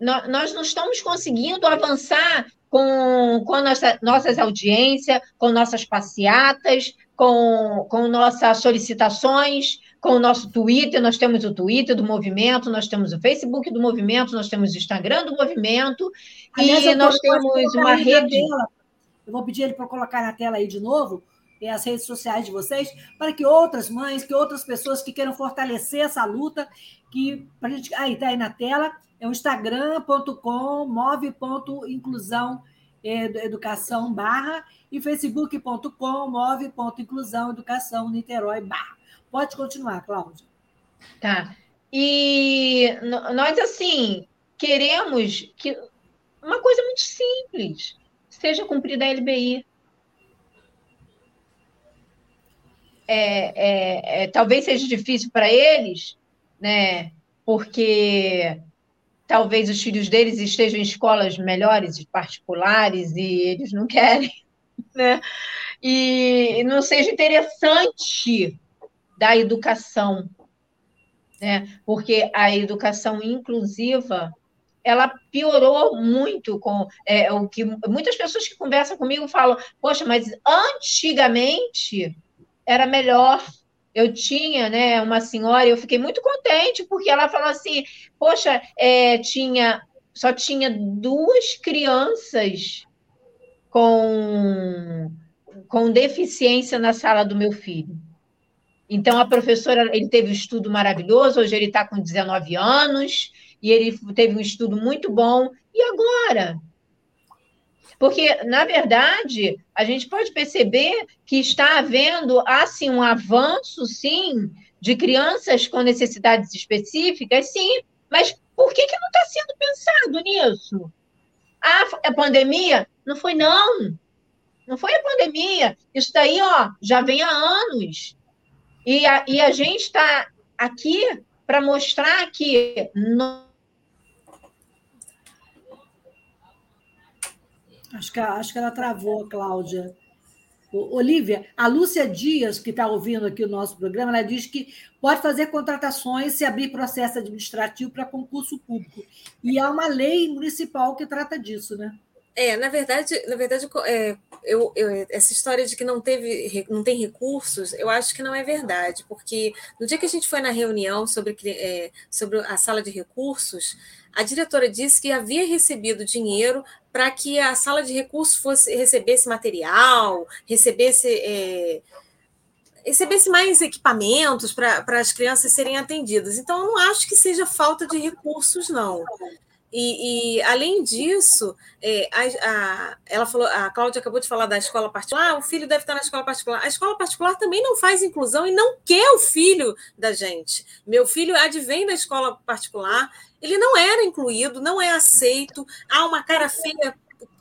Nós não estamos conseguindo avançar com, com nossa, nossas audiências, com nossas passeatas, com, com nossas solicitações, com o nosso Twitter, nós temos o Twitter do movimento, nós temos o Facebook do movimento, nós temos o Instagram do movimento, Aliás, e nós temos uma rede. Eu vou pedir ele para colocar na tela aí de novo as redes sociais de vocês, para que outras mães, que outras pessoas que queiram fortalecer essa luta, que a gente. Aí, está aí na tela, é o instagram.com, move.inclusão educação barra e facebook.com, move.inclusão educação Niterói barra. Pode continuar, Cláudia. Tá. E nós, assim, queremos que uma coisa muito simples seja cumprida a LBI. É, é, é, talvez seja difícil para eles, né? Porque talvez os filhos deles estejam em escolas melhores, particulares, e eles não querem, né? E não seja interessante da educação, né? Porque a educação inclusiva ela piorou muito com é, o que muitas pessoas que conversam comigo falam, poxa, mas antigamente era melhor. Eu tinha, né, uma senhora, eu fiquei muito contente porque ela falou assim, poxa, é, tinha só tinha duas crianças com com deficiência na sala do meu filho. Então, a professora, ele teve um estudo maravilhoso, hoje ele está com 19 anos, e ele teve um estudo muito bom. E agora? Porque, na verdade, a gente pode perceber que está havendo, assim, um avanço, sim, de crianças com necessidades específicas, sim, mas por que, que não está sendo pensado nisso? A, a pandemia? Não foi, não. Não foi a pandemia. Isso daí, ó, já vem há anos. E a, e a gente está aqui para mostrar que. Acho que, acho que ela travou, Cláudia. Olivia, a Lúcia Dias, que está ouvindo aqui o nosso programa, ela diz que pode fazer contratações se abrir processo administrativo para concurso público. E há uma lei municipal que trata disso, né? É, na verdade, na verdade é, eu, eu, essa história de que não teve, não tem recursos, eu acho que não é verdade, porque no dia que a gente foi na reunião sobre, é, sobre a sala de recursos, a diretora disse que havia recebido dinheiro para que a sala de recursos fosse recebesse material, recebesse é, recebesse mais equipamentos para as crianças serem atendidas. Então, eu não acho que seja falta de recursos, não. E, e, além disso, é, a, a, ela falou, a Cláudia acabou de falar da escola particular, ah, o filho deve estar na escola particular. A escola particular também não faz inclusão e não quer o filho da gente. Meu filho advém da escola particular, ele não era incluído, não é aceito, há uma cara feia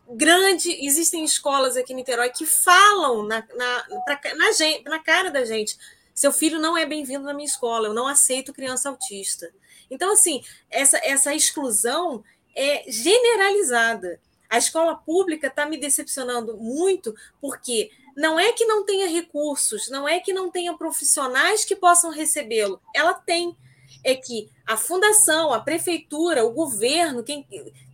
grande. Existem escolas aqui em Niterói que falam na, na, pra, na, gente, na cara da gente: seu filho não é bem-vindo na minha escola, eu não aceito criança autista. Então, assim, essa, essa exclusão é generalizada. A escola pública está me decepcionando muito, porque não é que não tenha recursos, não é que não tenha profissionais que possam recebê-lo, ela tem. É que a fundação, a prefeitura, o governo, quem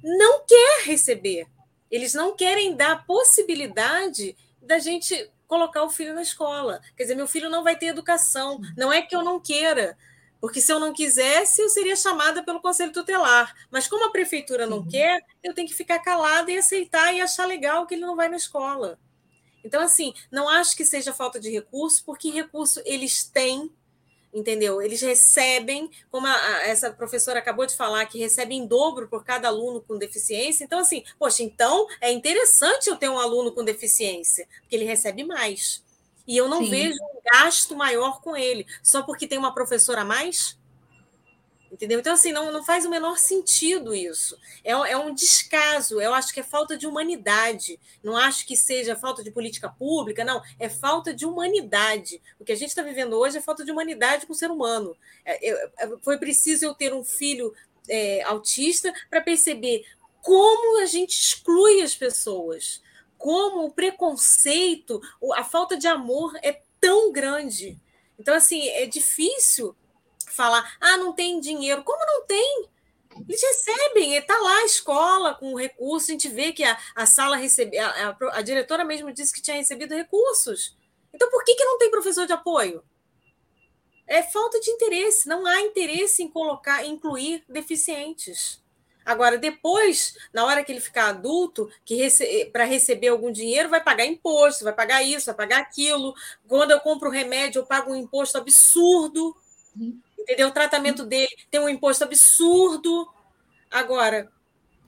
não quer receber. Eles não querem dar a possibilidade da gente colocar o filho na escola. Quer dizer, meu filho não vai ter educação. Não é que eu não queira, porque se eu não quisesse, eu seria chamada pelo conselho tutelar. Mas como a prefeitura não uhum. quer, eu tenho que ficar calada e aceitar e achar legal que ele não vai na escola. Então, assim, não acho que seja falta de recurso, porque recurso eles têm, entendeu? Eles recebem, como a, a, essa professora acabou de falar, que recebem em dobro por cada aluno com deficiência. Então, assim, poxa, então é interessante eu ter um aluno com deficiência, porque ele recebe mais. E eu não Sim. vejo um gasto maior com ele, só porque tem uma professora a mais. Entendeu? Então, assim, não, não faz o menor sentido isso. É, é um descaso, eu acho que é falta de humanidade. Não acho que seja falta de política pública, não. É falta de humanidade. O que a gente está vivendo hoje é falta de humanidade com o ser humano. É, é, foi preciso eu ter um filho é, autista para perceber como a gente exclui as pessoas como o preconceito, a falta de amor é tão grande. Então, assim, é difícil falar, ah, não tem dinheiro. Como não tem? Eles recebem, está lá a escola com recursos, a gente vê que a, a sala recebe, a, a, a, diretora mesmo disse que tinha recebido recursos. Então, por que, que não tem professor de apoio? É falta de interesse, não há interesse em colocar, incluir deficientes. Agora, depois, na hora que ele ficar adulto, que rece para receber algum dinheiro, vai pagar imposto, vai pagar isso, vai pagar aquilo. Quando eu compro remédio, eu pago um imposto absurdo. Entendeu? O tratamento dele tem um imposto absurdo. Agora,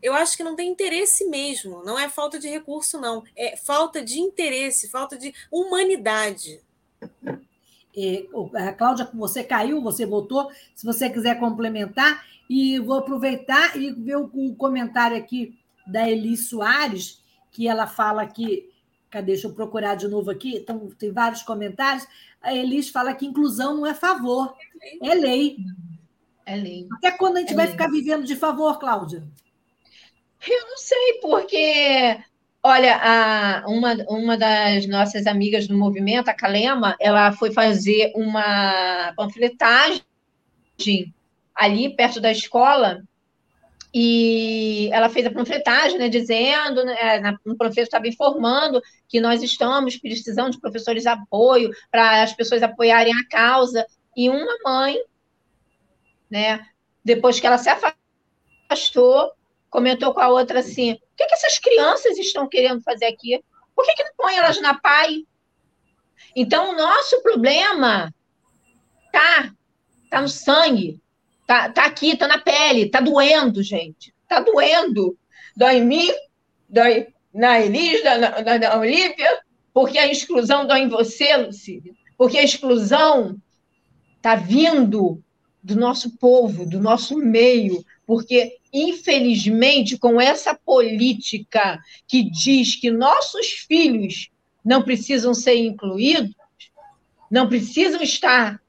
eu acho que não tem interesse mesmo. Não é falta de recurso, não. É falta de interesse, falta de humanidade. É, Cláudia, você caiu, você voltou. Se você quiser complementar, e vou aproveitar e ver o comentário aqui da Eli Soares, que ela fala que. Cadê? Deixa eu procurar de novo aqui. Então, tem vários comentários. A Elis fala que inclusão não é favor, é lei. É lei. Até quando a gente é vai lei. ficar vivendo de favor, Cláudia? Eu não sei, porque Olha, a, uma, uma das nossas amigas do movimento, a Calema, ela foi fazer uma panfletagem ali perto da escola, e ela fez a panfletagem, né, dizendo, né, no panfleto estava informando que nós estamos precisando de professores de apoio para as pessoas apoiarem a causa. E uma mãe, né, depois que ela se afastou, comentou com a outra assim: o que, que essas crianças estão querendo fazer aqui? Por que, que não põe elas na PAI? Então, o nosso problema tá, tá no sangue, Tá, tá aqui, tá na pele, tá doendo, gente. Tá doendo. Dói em mim, dói na Elisa, na, na, na Olivia, porque a exclusão dói em você, Lucília. Porque a exclusão tá vindo do nosso povo, do nosso meio, porque, infelizmente, com essa política que diz que nossos filhos não precisam ser incluídos, não precisam estar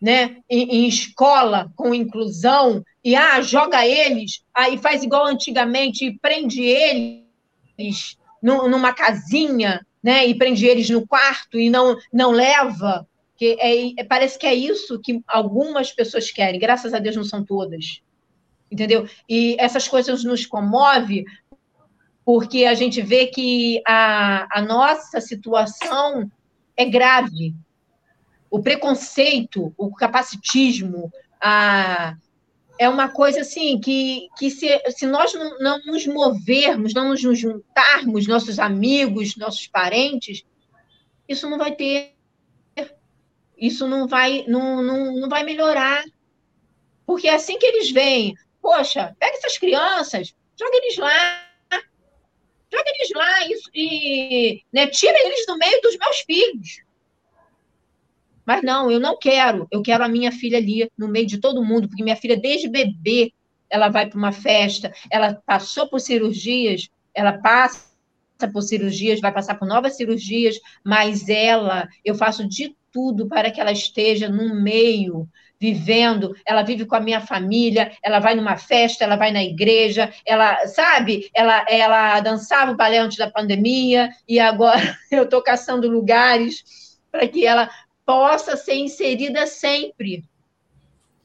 né, em, em, escola com inclusão e ah, joga eles, aí faz igual antigamente e prende eles numa casinha, né, e prende eles no quarto e não não leva, que é, é, parece que é isso que algumas pessoas querem. Graças a Deus não são todas, entendeu? E essas coisas nos comove porque a gente vê que a, a nossa situação é grave. O preconceito, o capacitismo, a, é uma coisa assim que, que se, se nós não, não nos movermos, não nos juntarmos, nossos amigos, nossos parentes, isso não vai ter, isso não vai, não, não, não vai melhorar. Porque é assim que eles vêm, poxa, pega essas crianças, joga eles lá, joga eles lá e, e né, tira eles do meio dos meus filhos. Mas não, eu não quero. Eu quero a minha filha ali, no meio de todo mundo, porque minha filha, desde bebê, ela vai para uma festa, ela passou por cirurgias, ela passa por cirurgias, vai passar por novas cirurgias, mas ela, eu faço de tudo para que ela esteja no meio, vivendo, ela vive com a minha família, ela vai numa festa, ela vai na igreja, ela, sabe, ela, ela dançava o balé antes da pandemia, e agora eu estou caçando lugares para que ela possa ser inserida sempre.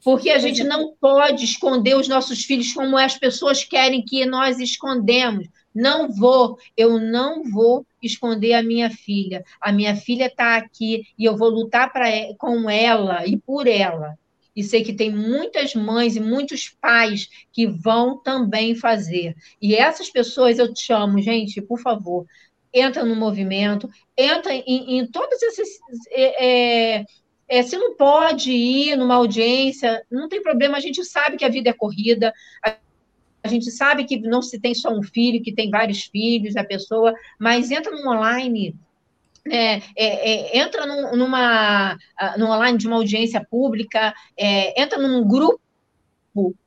Porque a gente não pode esconder os nossos filhos como as pessoas querem que nós escondemos. Não vou, eu não vou esconder a minha filha. A minha filha está aqui e eu vou lutar pra, com ela e por ela. E sei que tem muitas mães e muitos pais que vão também fazer. E essas pessoas eu te chamo, gente, por favor, entra no movimento, entra em, em todos esses. É, é, é, você não pode ir numa audiência, não tem problema, a gente sabe que a vida é corrida, a, a gente sabe que não se tem só um filho, que tem vários filhos, a pessoa, mas entra no online. É, é, é, entra num, numa no online de uma audiência pública, é, entra num grupo,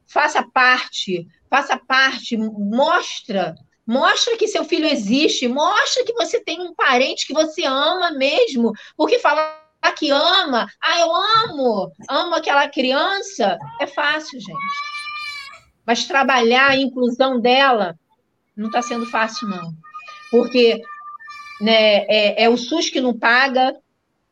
faça parte, faça parte, mostra Mostra que seu filho existe, mostra que você tem um parente que você ama mesmo, porque falar que ama, ah, eu amo, amo aquela criança, é fácil, gente. Mas trabalhar a inclusão dela não está sendo fácil, não. Porque né, é, é o SUS que não paga,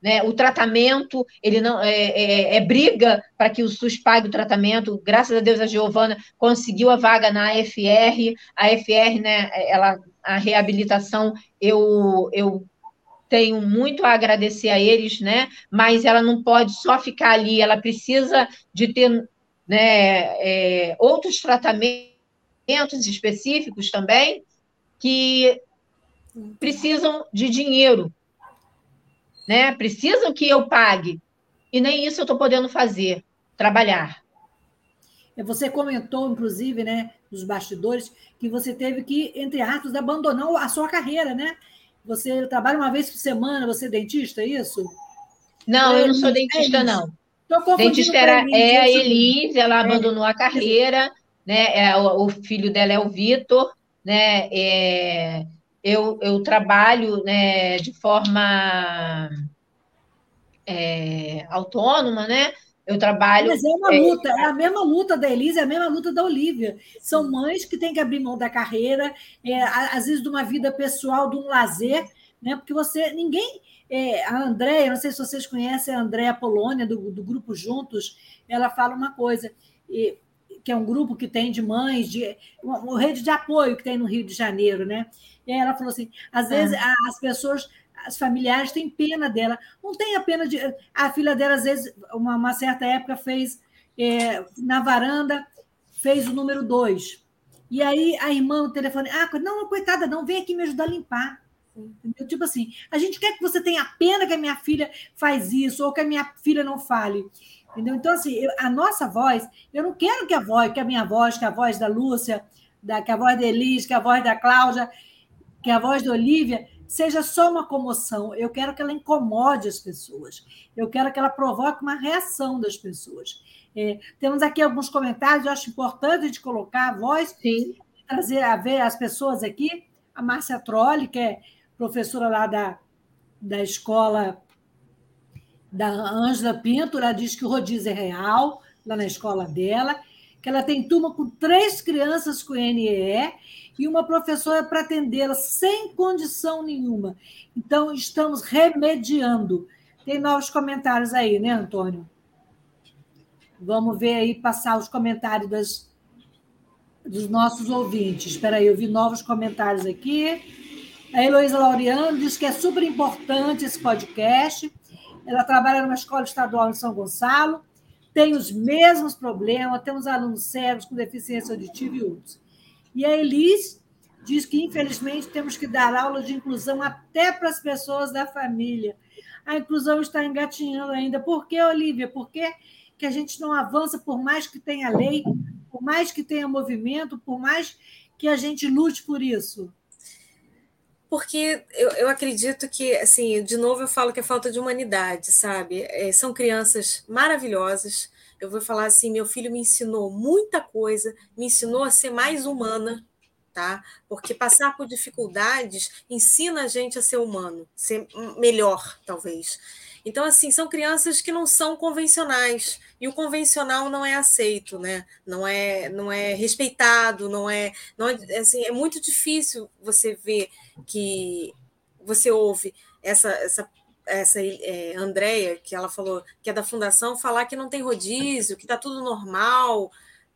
né? O tratamento, ele não é, é, é briga para que o SUS pague o tratamento. Graças a Deus a Giovana conseguiu a vaga na AFR. A AFR, né, ela, a reabilitação, eu, eu tenho muito a agradecer a eles, né? Mas ela não pode só ficar ali, ela precisa de ter né, é, outros tratamentos específicos também que precisam de dinheiro né? Precisam que eu pague. E nem isso eu estou podendo fazer, trabalhar. É, você comentou, inclusive, né, nos bastidores, que você teve que, entre aspas, abandonar a sua carreira, né? Você trabalha uma vez por semana, você é dentista, é isso? Não, eu não sou dentista, é não. Dentista era, é a Elise, ela é. abandonou a carreira, né? É, o, o, filho dela é o Vitor, né? É, eu, eu trabalho né, de forma é, autônoma, né? Eu trabalho. Mas é uma é, luta, é, é a mesma luta da Elisa, é a mesma luta da Olivia. São mães que têm que abrir mão da carreira, é, às vezes de uma vida pessoal, de um lazer, né? Porque você. Ninguém. É, a Andréia, não sei se vocês conhecem a Andréia Polônia, do, do grupo Juntos, ela fala uma coisa. E, que é um grupo que tem de mães, de uma, uma rede de apoio que tem no Rio de Janeiro, né? E ela falou assim: às vezes é. as pessoas, as familiares têm pena dela. Não tem a pena de. A filha dela, às vezes, uma, uma certa época, fez é, na varanda, fez o número dois. E aí a irmã no telefone, ah, não, coitada, não, vem aqui me ajudar a limpar. Entendeu? Tipo assim, a gente quer que você tenha pena que a minha filha faz isso, ou que a minha filha não fale. Entendeu? Então, assim, eu, a nossa voz, eu não quero que a voz, que a minha voz, que a voz da Lúcia, da, que a voz da Elis, que a voz da Cláudia, que a voz da Olivia seja só uma comoção. Eu quero que ela incomode as pessoas. Eu quero que ela provoque uma reação das pessoas. É, temos aqui alguns comentários, eu acho importante de colocar a voz, Sim. trazer a ver as pessoas aqui. A Márcia Trolli, que é professora lá da, da escola da Ângela Pinto, ela diz que o rodízio é real, lá na escola dela, que ela tem turma com três crianças com NEE e uma professora para atendê-la sem condição nenhuma. Então, estamos remediando. Tem novos comentários aí, né, Antônio? Vamos ver aí, passar os comentários das, dos nossos ouvintes. Espera aí, eu vi novos comentários aqui. A Heloísa Laureano diz que é super importante esse podcast. Ela trabalha numa escola estadual em São Gonçalo, tem os mesmos problemas, temos alunos cegos com deficiência auditiva e outros. E a Elis diz que, infelizmente, temos que dar aula de inclusão até para as pessoas da família. A inclusão está engatinhando ainda. Por que, Olivia? Por que, que a gente não avança, por mais que tenha lei, por mais que tenha movimento, por mais que a gente lute por isso? Porque eu, eu acredito que, assim, de novo eu falo que é falta de humanidade, sabe? É, são crianças maravilhosas. Eu vou falar assim: meu filho me ensinou muita coisa, me ensinou a ser mais humana, tá? Porque passar por dificuldades ensina a gente a ser humano, ser melhor, talvez. Então, assim, são crianças que não são convencionais e o convencional não é aceito, né? Não é, não é respeitado, não é, não é, assim, é muito difícil você ver que você ouve essa essa essa é, que ela falou que é da fundação, falar que não tem rodízio, que está tudo normal,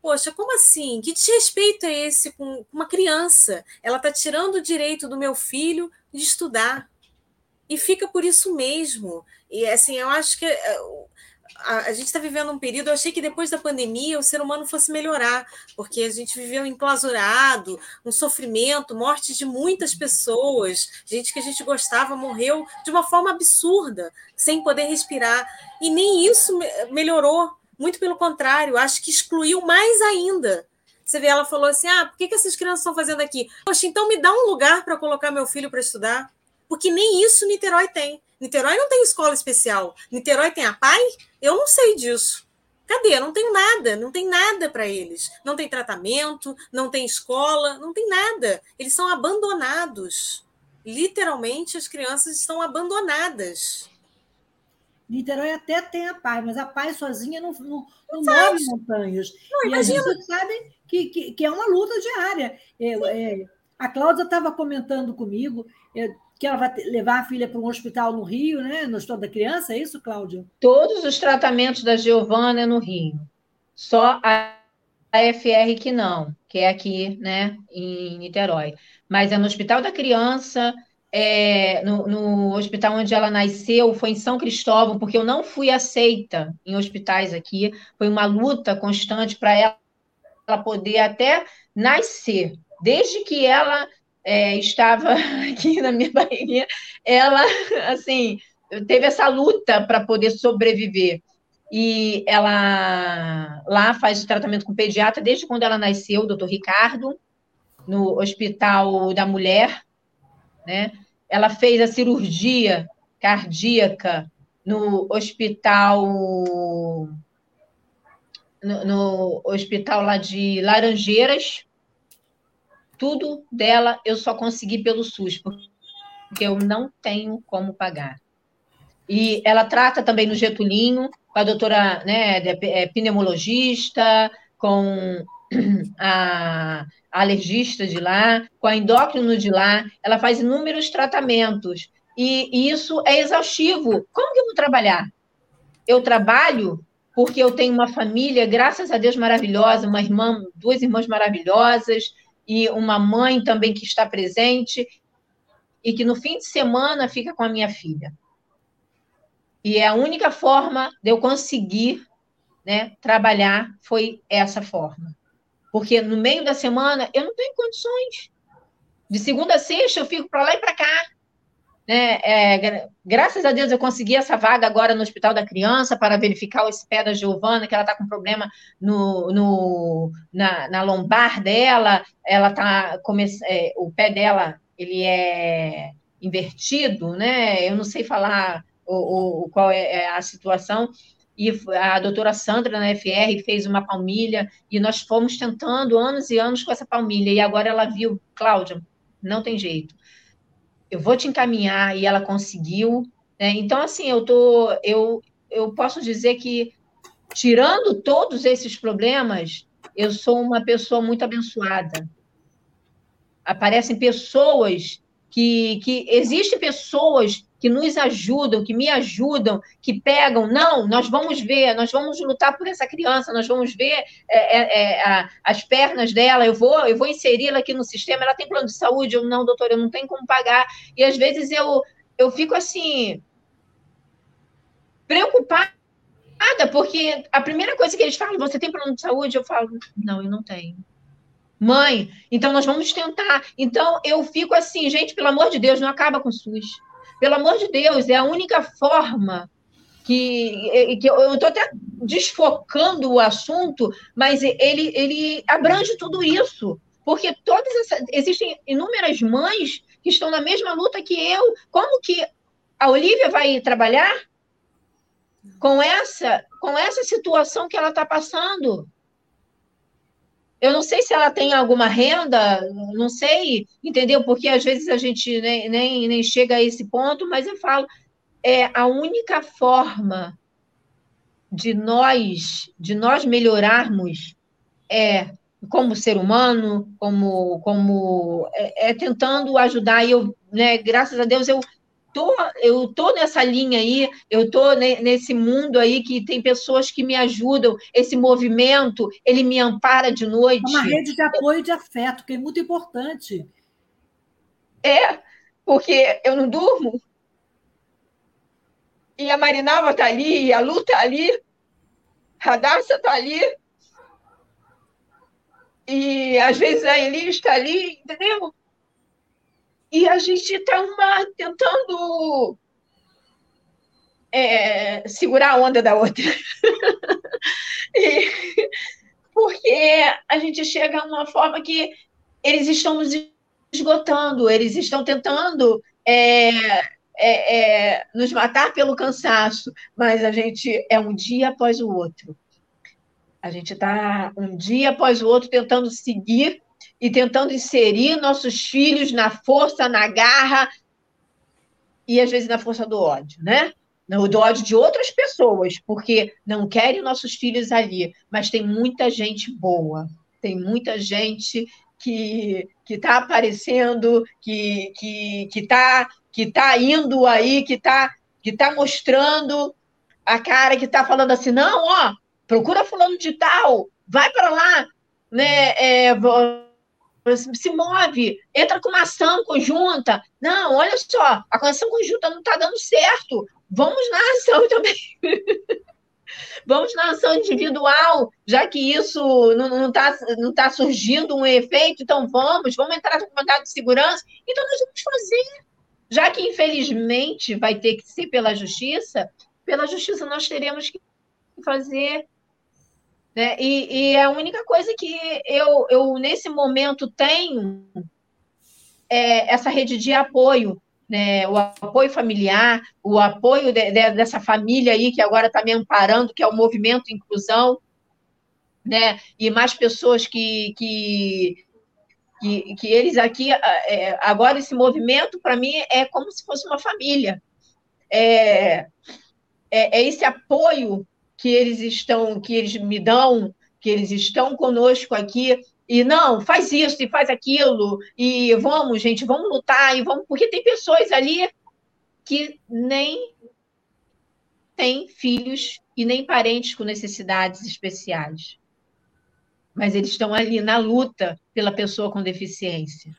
Poxa, como assim? Que desrespeito é esse com uma criança? Ela está tirando o direito do meu filho de estudar. E fica por isso mesmo. E assim, eu acho que eh, a, a gente está vivendo um período. Eu achei que depois da pandemia o ser humano fosse melhorar, porque a gente viveu enclausurado, um sofrimento, morte de muitas pessoas, gente que a gente gostava morreu de uma forma absurda, sem poder respirar. E nem isso melhorou muito pelo contrário, acho que excluiu mais ainda. Você vê, ela falou assim: ah, por que, que essas crianças estão fazendo aqui? Poxa, então me dá um lugar para colocar meu filho para estudar. Porque nem isso Niterói tem. Niterói não tem escola especial. Niterói tem a PAI? Eu não sei disso. Cadê? Não tem nada, não tem nada para eles. Não tem tratamento, não tem escola, não tem nada. Eles são abandonados. Literalmente, as crianças estão abandonadas. Niterói até tem a paz, mas a paz sozinha não, não, não move montanhas. Não, e imagina. a gente sabe que, que, que, é uma luta diária. É, é, a Cláudia estava comentando comigo é, que ela vai levar a filha para um hospital no Rio, né? No Hospital da Criança, é isso, Cláudia? Todos os tratamentos da Giovana é no Rio. Só a FR que não, que é aqui, né, em Niterói. Mas é no Hospital da Criança, é, no, no, hospital onde ela nasceu, foi em São Cristóvão, porque eu não fui aceita em hospitais aqui. Foi uma luta constante para ela, ela, poder até nascer. Desde que ela é, estava aqui na minha barriguinha, ela, assim, teve essa luta para poder sobreviver. E ela lá faz tratamento com pediatra desde quando ela nasceu, o doutor Ricardo, no Hospital da Mulher, né? ela fez a cirurgia cardíaca no hospital no, no, hospital lá de Laranjeiras. Tudo dela eu só consegui pelo SUS, porque eu não tenho como pagar. E ela trata também no Getulinho, com a doutora né, é pneumologista, com a, alergista de lá, com a endócrino de lá, ela faz inúmeros tratamentos. E, e isso é exaustivo. Como que eu vou trabalhar? Eu trabalho porque eu tenho uma família, graças a Deus, maravilhosa, uma irmã, duas irmãs maravilhosas, e uma mãe também que está presente, e que no fim de semana fica com a minha filha. E é a única forma de eu conseguir né, trabalhar foi essa forma. Porque no meio da semana eu não tenho condições. De segunda a sexta eu fico para lá e para cá. Né? É, graças a Deus eu consegui essa vaga agora no Hospital da Criança para verificar esse pé da Giovana, que ela está com problema no, no, na, na lombar dela, ela tá é, o pé dela ele é invertido, né? Eu não sei falar o, o qual é, é a situação, e a doutora Sandra na FR fez uma palmilha e nós fomos tentando anos e anos com essa palmilha e agora ela viu, Cláudia, não tem jeito. Eu vou te encaminhar e ela conseguiu. Né? Então assim, eu tô, eu, eu posso dizer que tirando todos esses problemas, eu sou uma pessoa muito abençoada. Aparecem pessoas que, que existem pessoas que nos ajudam, que me ajudam, que pegam, não, nós vamos ver, nós vamos lutar por essa criança, nós vamos ver é, é, é as pernas dela, eu vou, eu vou inseri-la aqui no sistema, ela tem plano de saúde, eu não, doutor, eu não tenho como pagar. E às vezes eu, eu fico assim, preocupada, porque a primeira coisa que eles falam, você tem plano de saúde? Eu falo, não, eu não tenho. Mãe, então nós vamos tentar. Então eu fico assim, gente, pelo amor de Deus, não acaba com o SUS. Pelo amor de Deus, é a única forma que, que eu estou até desfocando o assunto, mas ele, ele abrange tudo isso. Porque todas essas, existem inúmeras mães que estão na mesma luta que eu. Como que a Olivia vai trabalhar com essa, com essa situação que ela está passando? Eu não sei se ela tem alguma renda, não sei, entendeu? Porque às vezes a gente nem, nem, nem chega a esse ponto, mas eu falo, é a única forma de nós, de nós melhorarmos é como ser humano, como, como é, é tentando ajudar. E eu, né, graças a Deus, eu tô, eu tô nessa linha aí, eu tô nesse mundo aí que tem pessoas que me ajudam, esse movimento, ele me ampara de noite. É uma rede de apoio e de afeto, que é muito importante. É, porque eu não durmo. E a Marinalva está ali, e a Lu está ali, a Darcia está ali. E às vezes a Elis está ali, entendeu? E a gente está tentando é, segurar a onda da outra. e, porque a gente chega a uma forma que eles estão nos esgotando, eles estão tentando é, é, é, nos matar pelo cansaço, mas a gente é um dia após o outro. A gente está um dia após o outro tentando seguir e tentando inserir nossos filhos na força, na garra e às vezes na força do ódio, né? No, do ódio de outras pessoas, porque não querem nossos filhos ali, mas tem muita gente boa, tem muita gente que que está aparecendo, que que que está que tá indo aí, que está que tá mostrando a cara, que está falando assim, não, ó, procura fulano de tal, vai para lá, né? É, se move, entra com uma ação conjunta. Não, olha só, a ação conjunta não está dando certo. Vamos na ação também. Vamos na ação individual, já que isso não está não tá surgindo um efeito, então vamos, vamos entrar com mandado de segurança. Então nós vamos fazer. Já que, infelizmente, vai ter que ser pela justiça, pela justiça nós teremos que fazer né? E, e, a única coisa que eu, eu nesse momento, tenho é essa rede de apoio, né? o apoio familiar, o apoio de, de, dessa família aí que agora está me amparando, que é o movimento inclusão, né? e mais pessoas que, que, que, que eles aqui, é, agora esse movimento, para mim, é como se fosse uma família. É, é, é esse apoio que eles estão, que eles me dão, que eles estão conosco aqui, e não, faz isso e faz aquilo, e vamos, gente, vamos lutar, e vamos, porque tem pessoas ali que nem têm filhos e nem parentes com necessidades especiais. Mas eles estão ali na luta pela pessoa com deficiência.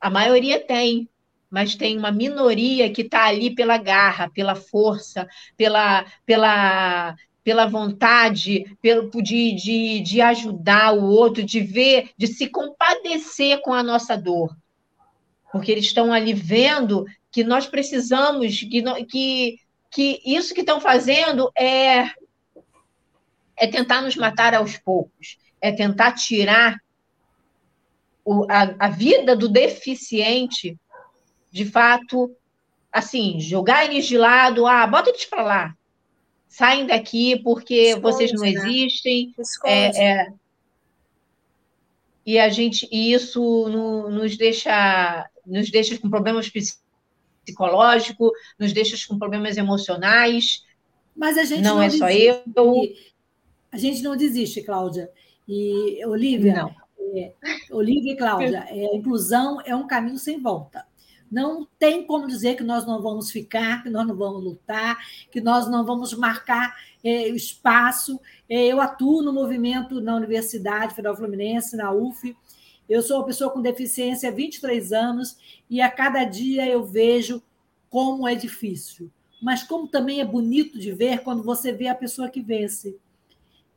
A maioria tem, mas tem uma minoria que está ali pela garra, pela força, pela, pela pela vontade pelo, de, de, de ajudar o outro, de ver, de se compadecer com a nossa dor. Porque eles estão ali vendo que nós precisamos, que, que, que isso que estão fazendo é, é tentar nos matar aos poucos, é tentar tirar o, a, a vida do deficiente, de fato, assim, jogar eles de lado, ah, bota eles para lá, saem daqui porque Esconde, vocês não né? existem. É, é, e a gente e isso no, nos deixa nos deixa com problemas psicológicos, nos deixa com problemas emocionais. Mas a gente não, não é desiste. só eu. A gente não desiste, Cláudia. E Olivia, não. É, Olivia e Cláudia, é, a inclusão é um caminho sem volta. Não tem como dizer que nós não vamos ficar, que nós não vamos lutar, que nós não vamos marcar é, espaço. É, eu atuo no movimento na Universidade Federal Fluminense, na UF. Eu sou uma pessoa com deficiência há 23 anos e a cada dia eu vejo como é difícil, mas como também é bonito de ver quando você vê a pessoa que vence.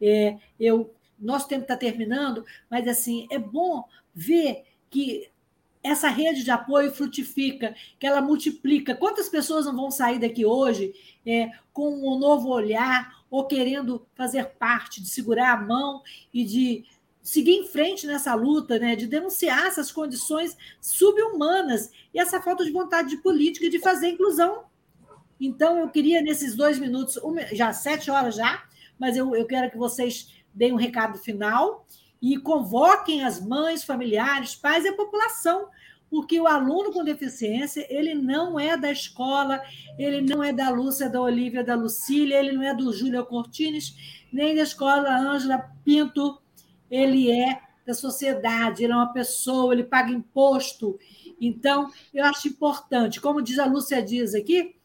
É, eu, nosso tempo está terminando, mas assim é bom ver que essa rede de apoio frutifica, que ela multiplica. Quantas pessoas não vão sair daqui hoje é, com um novo olhar ou querendo fazer parte, de segurar a mão e de seguir em frente nessa luta, né, de denunciar essas condições subhumanas e essa falta de vontade de política de fazer inclusão. Então, eu queria, nesses dois minutos, já sete horas já, mas eu, eu quero que vocês deem um recado final e convoquem as mães, familiares, pais e a população, porque o aluno com deficiência, ele não é da escola, ele não é da Lúcia, da Olivia, da Lucília, ele não é do Júlia Cortines, nem da escola Ângela Pinto, ele é da sociedade, ele é uma pessoa, ele paga imposto. Então, eu acho importante, como diz a Lúcia Dias aqui,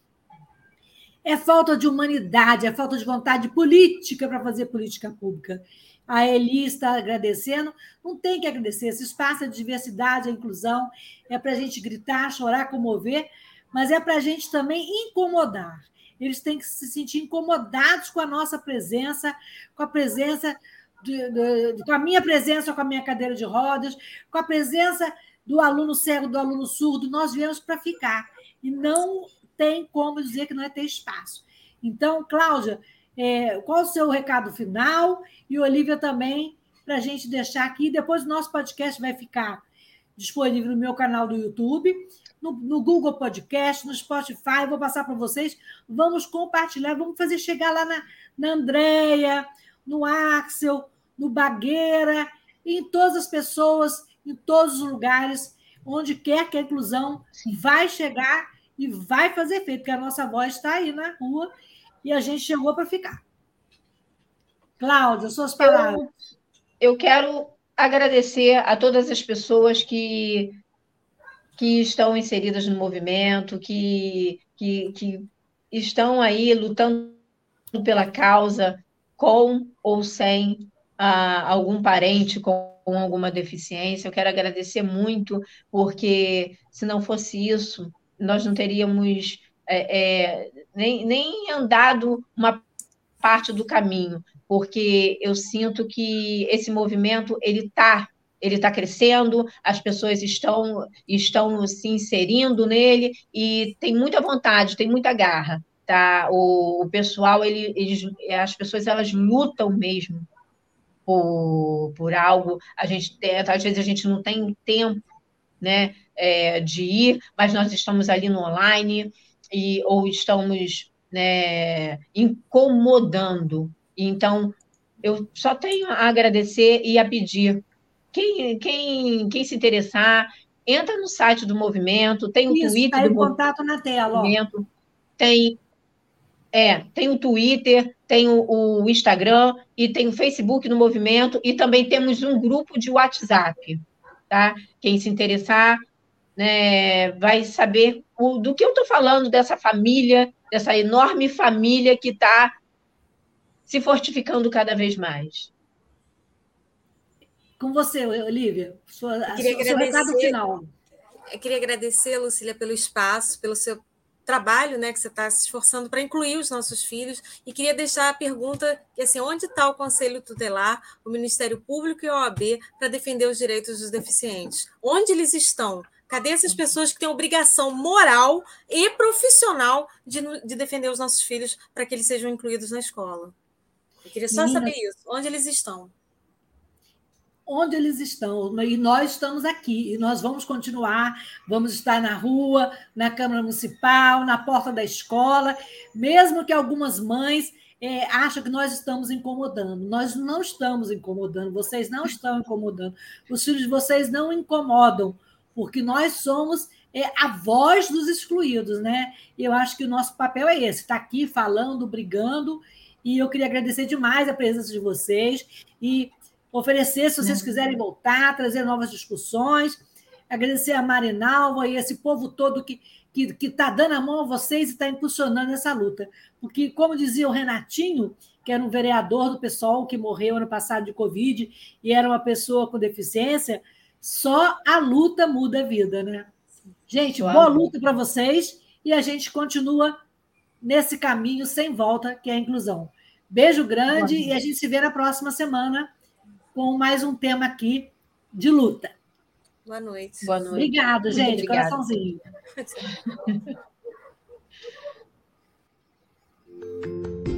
é falta de humanidade, é falta de vontade política para fazer política pública a Eli está agradecendo. Não tem que agradecer. Esse espaço é de diversidade, a inclusão, é para a gente gritar, chorar, comover, mas é para a gente também incomodar. Eles têm que se sentir incomodados com a nossa presença, com a presença, de, de, com a minha presença, com a minha cadeira de rodas, com a presença do aluno cego, do aluno surdo. Nós viemos para ficar. E não tem como dizer que não é ter espaço. Então, Cláudia, é, qual o seu recado final? E Olivia também, para a gente deixar aqui. Depois o nosso podcast vai ficar disponível no meu canal do YouTube, no, no Google Podcast, no Spotify. vou passar para vocês. Vamos compartilhar, vamos fazer chegar lá na, na Andréia, no Axel, no Bagueira, em todas as pessoas, em todos os lugares, onde quer que a inclusão Sim. vai chegar e vai fazer efeito, porque a nossa voz está aí na rua e a gente chegou para ficar. Cláudia, suas palavras. Eu, eu quero agradecer a todas as pessoas que, que estão inseridas no movimento, que, que, que estão aí lutando pela causa, com ou sem ah, algum parente com alguma deficiência. Eu quero agradecer muito, porque se não fosse isso, nós não teríamos é, é, nem, nem andado uma parte do caminho, porque eu sinto que esse movimento ele está ele está crescendo, as pessoas estão estão se inserindo nele e tem muita vontade, tem muita garra, tá? O, o pessoal ele, eles, as pessoas elas lutam mesmo por, por algo. A gente às vezes a gente não tem tempo, né, é, de ir, mas nós estamos ali no online e, ou estamos né, incomodando. Então, eu só tenho a agradecer e a pedir. Quem, quem, quem se interessar, entra no site do movimento, tem o Isso, Twitter tá do contato na tela, movimento, tem é, tem o Twitter, tem o, o, Instagram e tem o Facebook do movimento e também temos um grupo de WhatsApp, tá? Quem se interessar, né, vai saber o, do que eu estou falando dessa família, dessa enorme família que está se fortificando cada vez mais. Com você, Olivia, sua, eu queria seu recado final. Eu queria agradecer, Lucília, pelo espaço, pelo seu trabalho, né, que você está se esforçando para incluir os nossos filhos. E queria deixar a pergunta que assim, onde está o Conselho Tutelar, o Ministério Público e a OAB para defender os direitos dos deficientes? Onde eles estão? Cadê essas pessoas que têm obrigação moral e profissional de, de defender os nossos filhos para que eles sejam incluídos na escola? Eu queria só Menina, saber isso. Onde eles estão? Onde eles estão? E nós estamos aqui. E nós vamos continuar. Vamos estar na rua, na Câmara Municipal, na porta da escola, mesmo que algumas mães é, acham que nós estamos incomodando. Nós não estamos incomodando, vocês não estão incomodando. Os filhos de vocês não incomodam porque nós somos é, a voz dos excluídos, né? Eu acho que o nosso papel é esse, estar tá aqui falando, brigando, e eu queria agradecer demais a presença de vocês e oferecer, se vocês quiserem voltar, trazer novas discussões, agradecer a Marinalva e esse povo todo que que está dando a mão a vocês e está impulsionando essa luta. Porque, como dizia o Renatinho, que era um vereador do pessoal que morreu ano passado de Covid e era uma pessoa com deficiência, só a luta muda a vida, né? Gente, boa luta para vocês e a gente continua nesse caminho sem volta, que é a inclusão. Beijo grande e a gente se vê na próxima semana com mais um tema aqui de luta. Boa noite. Boa noite. Obrigado, gente. Obrigada. Coraçãozinho.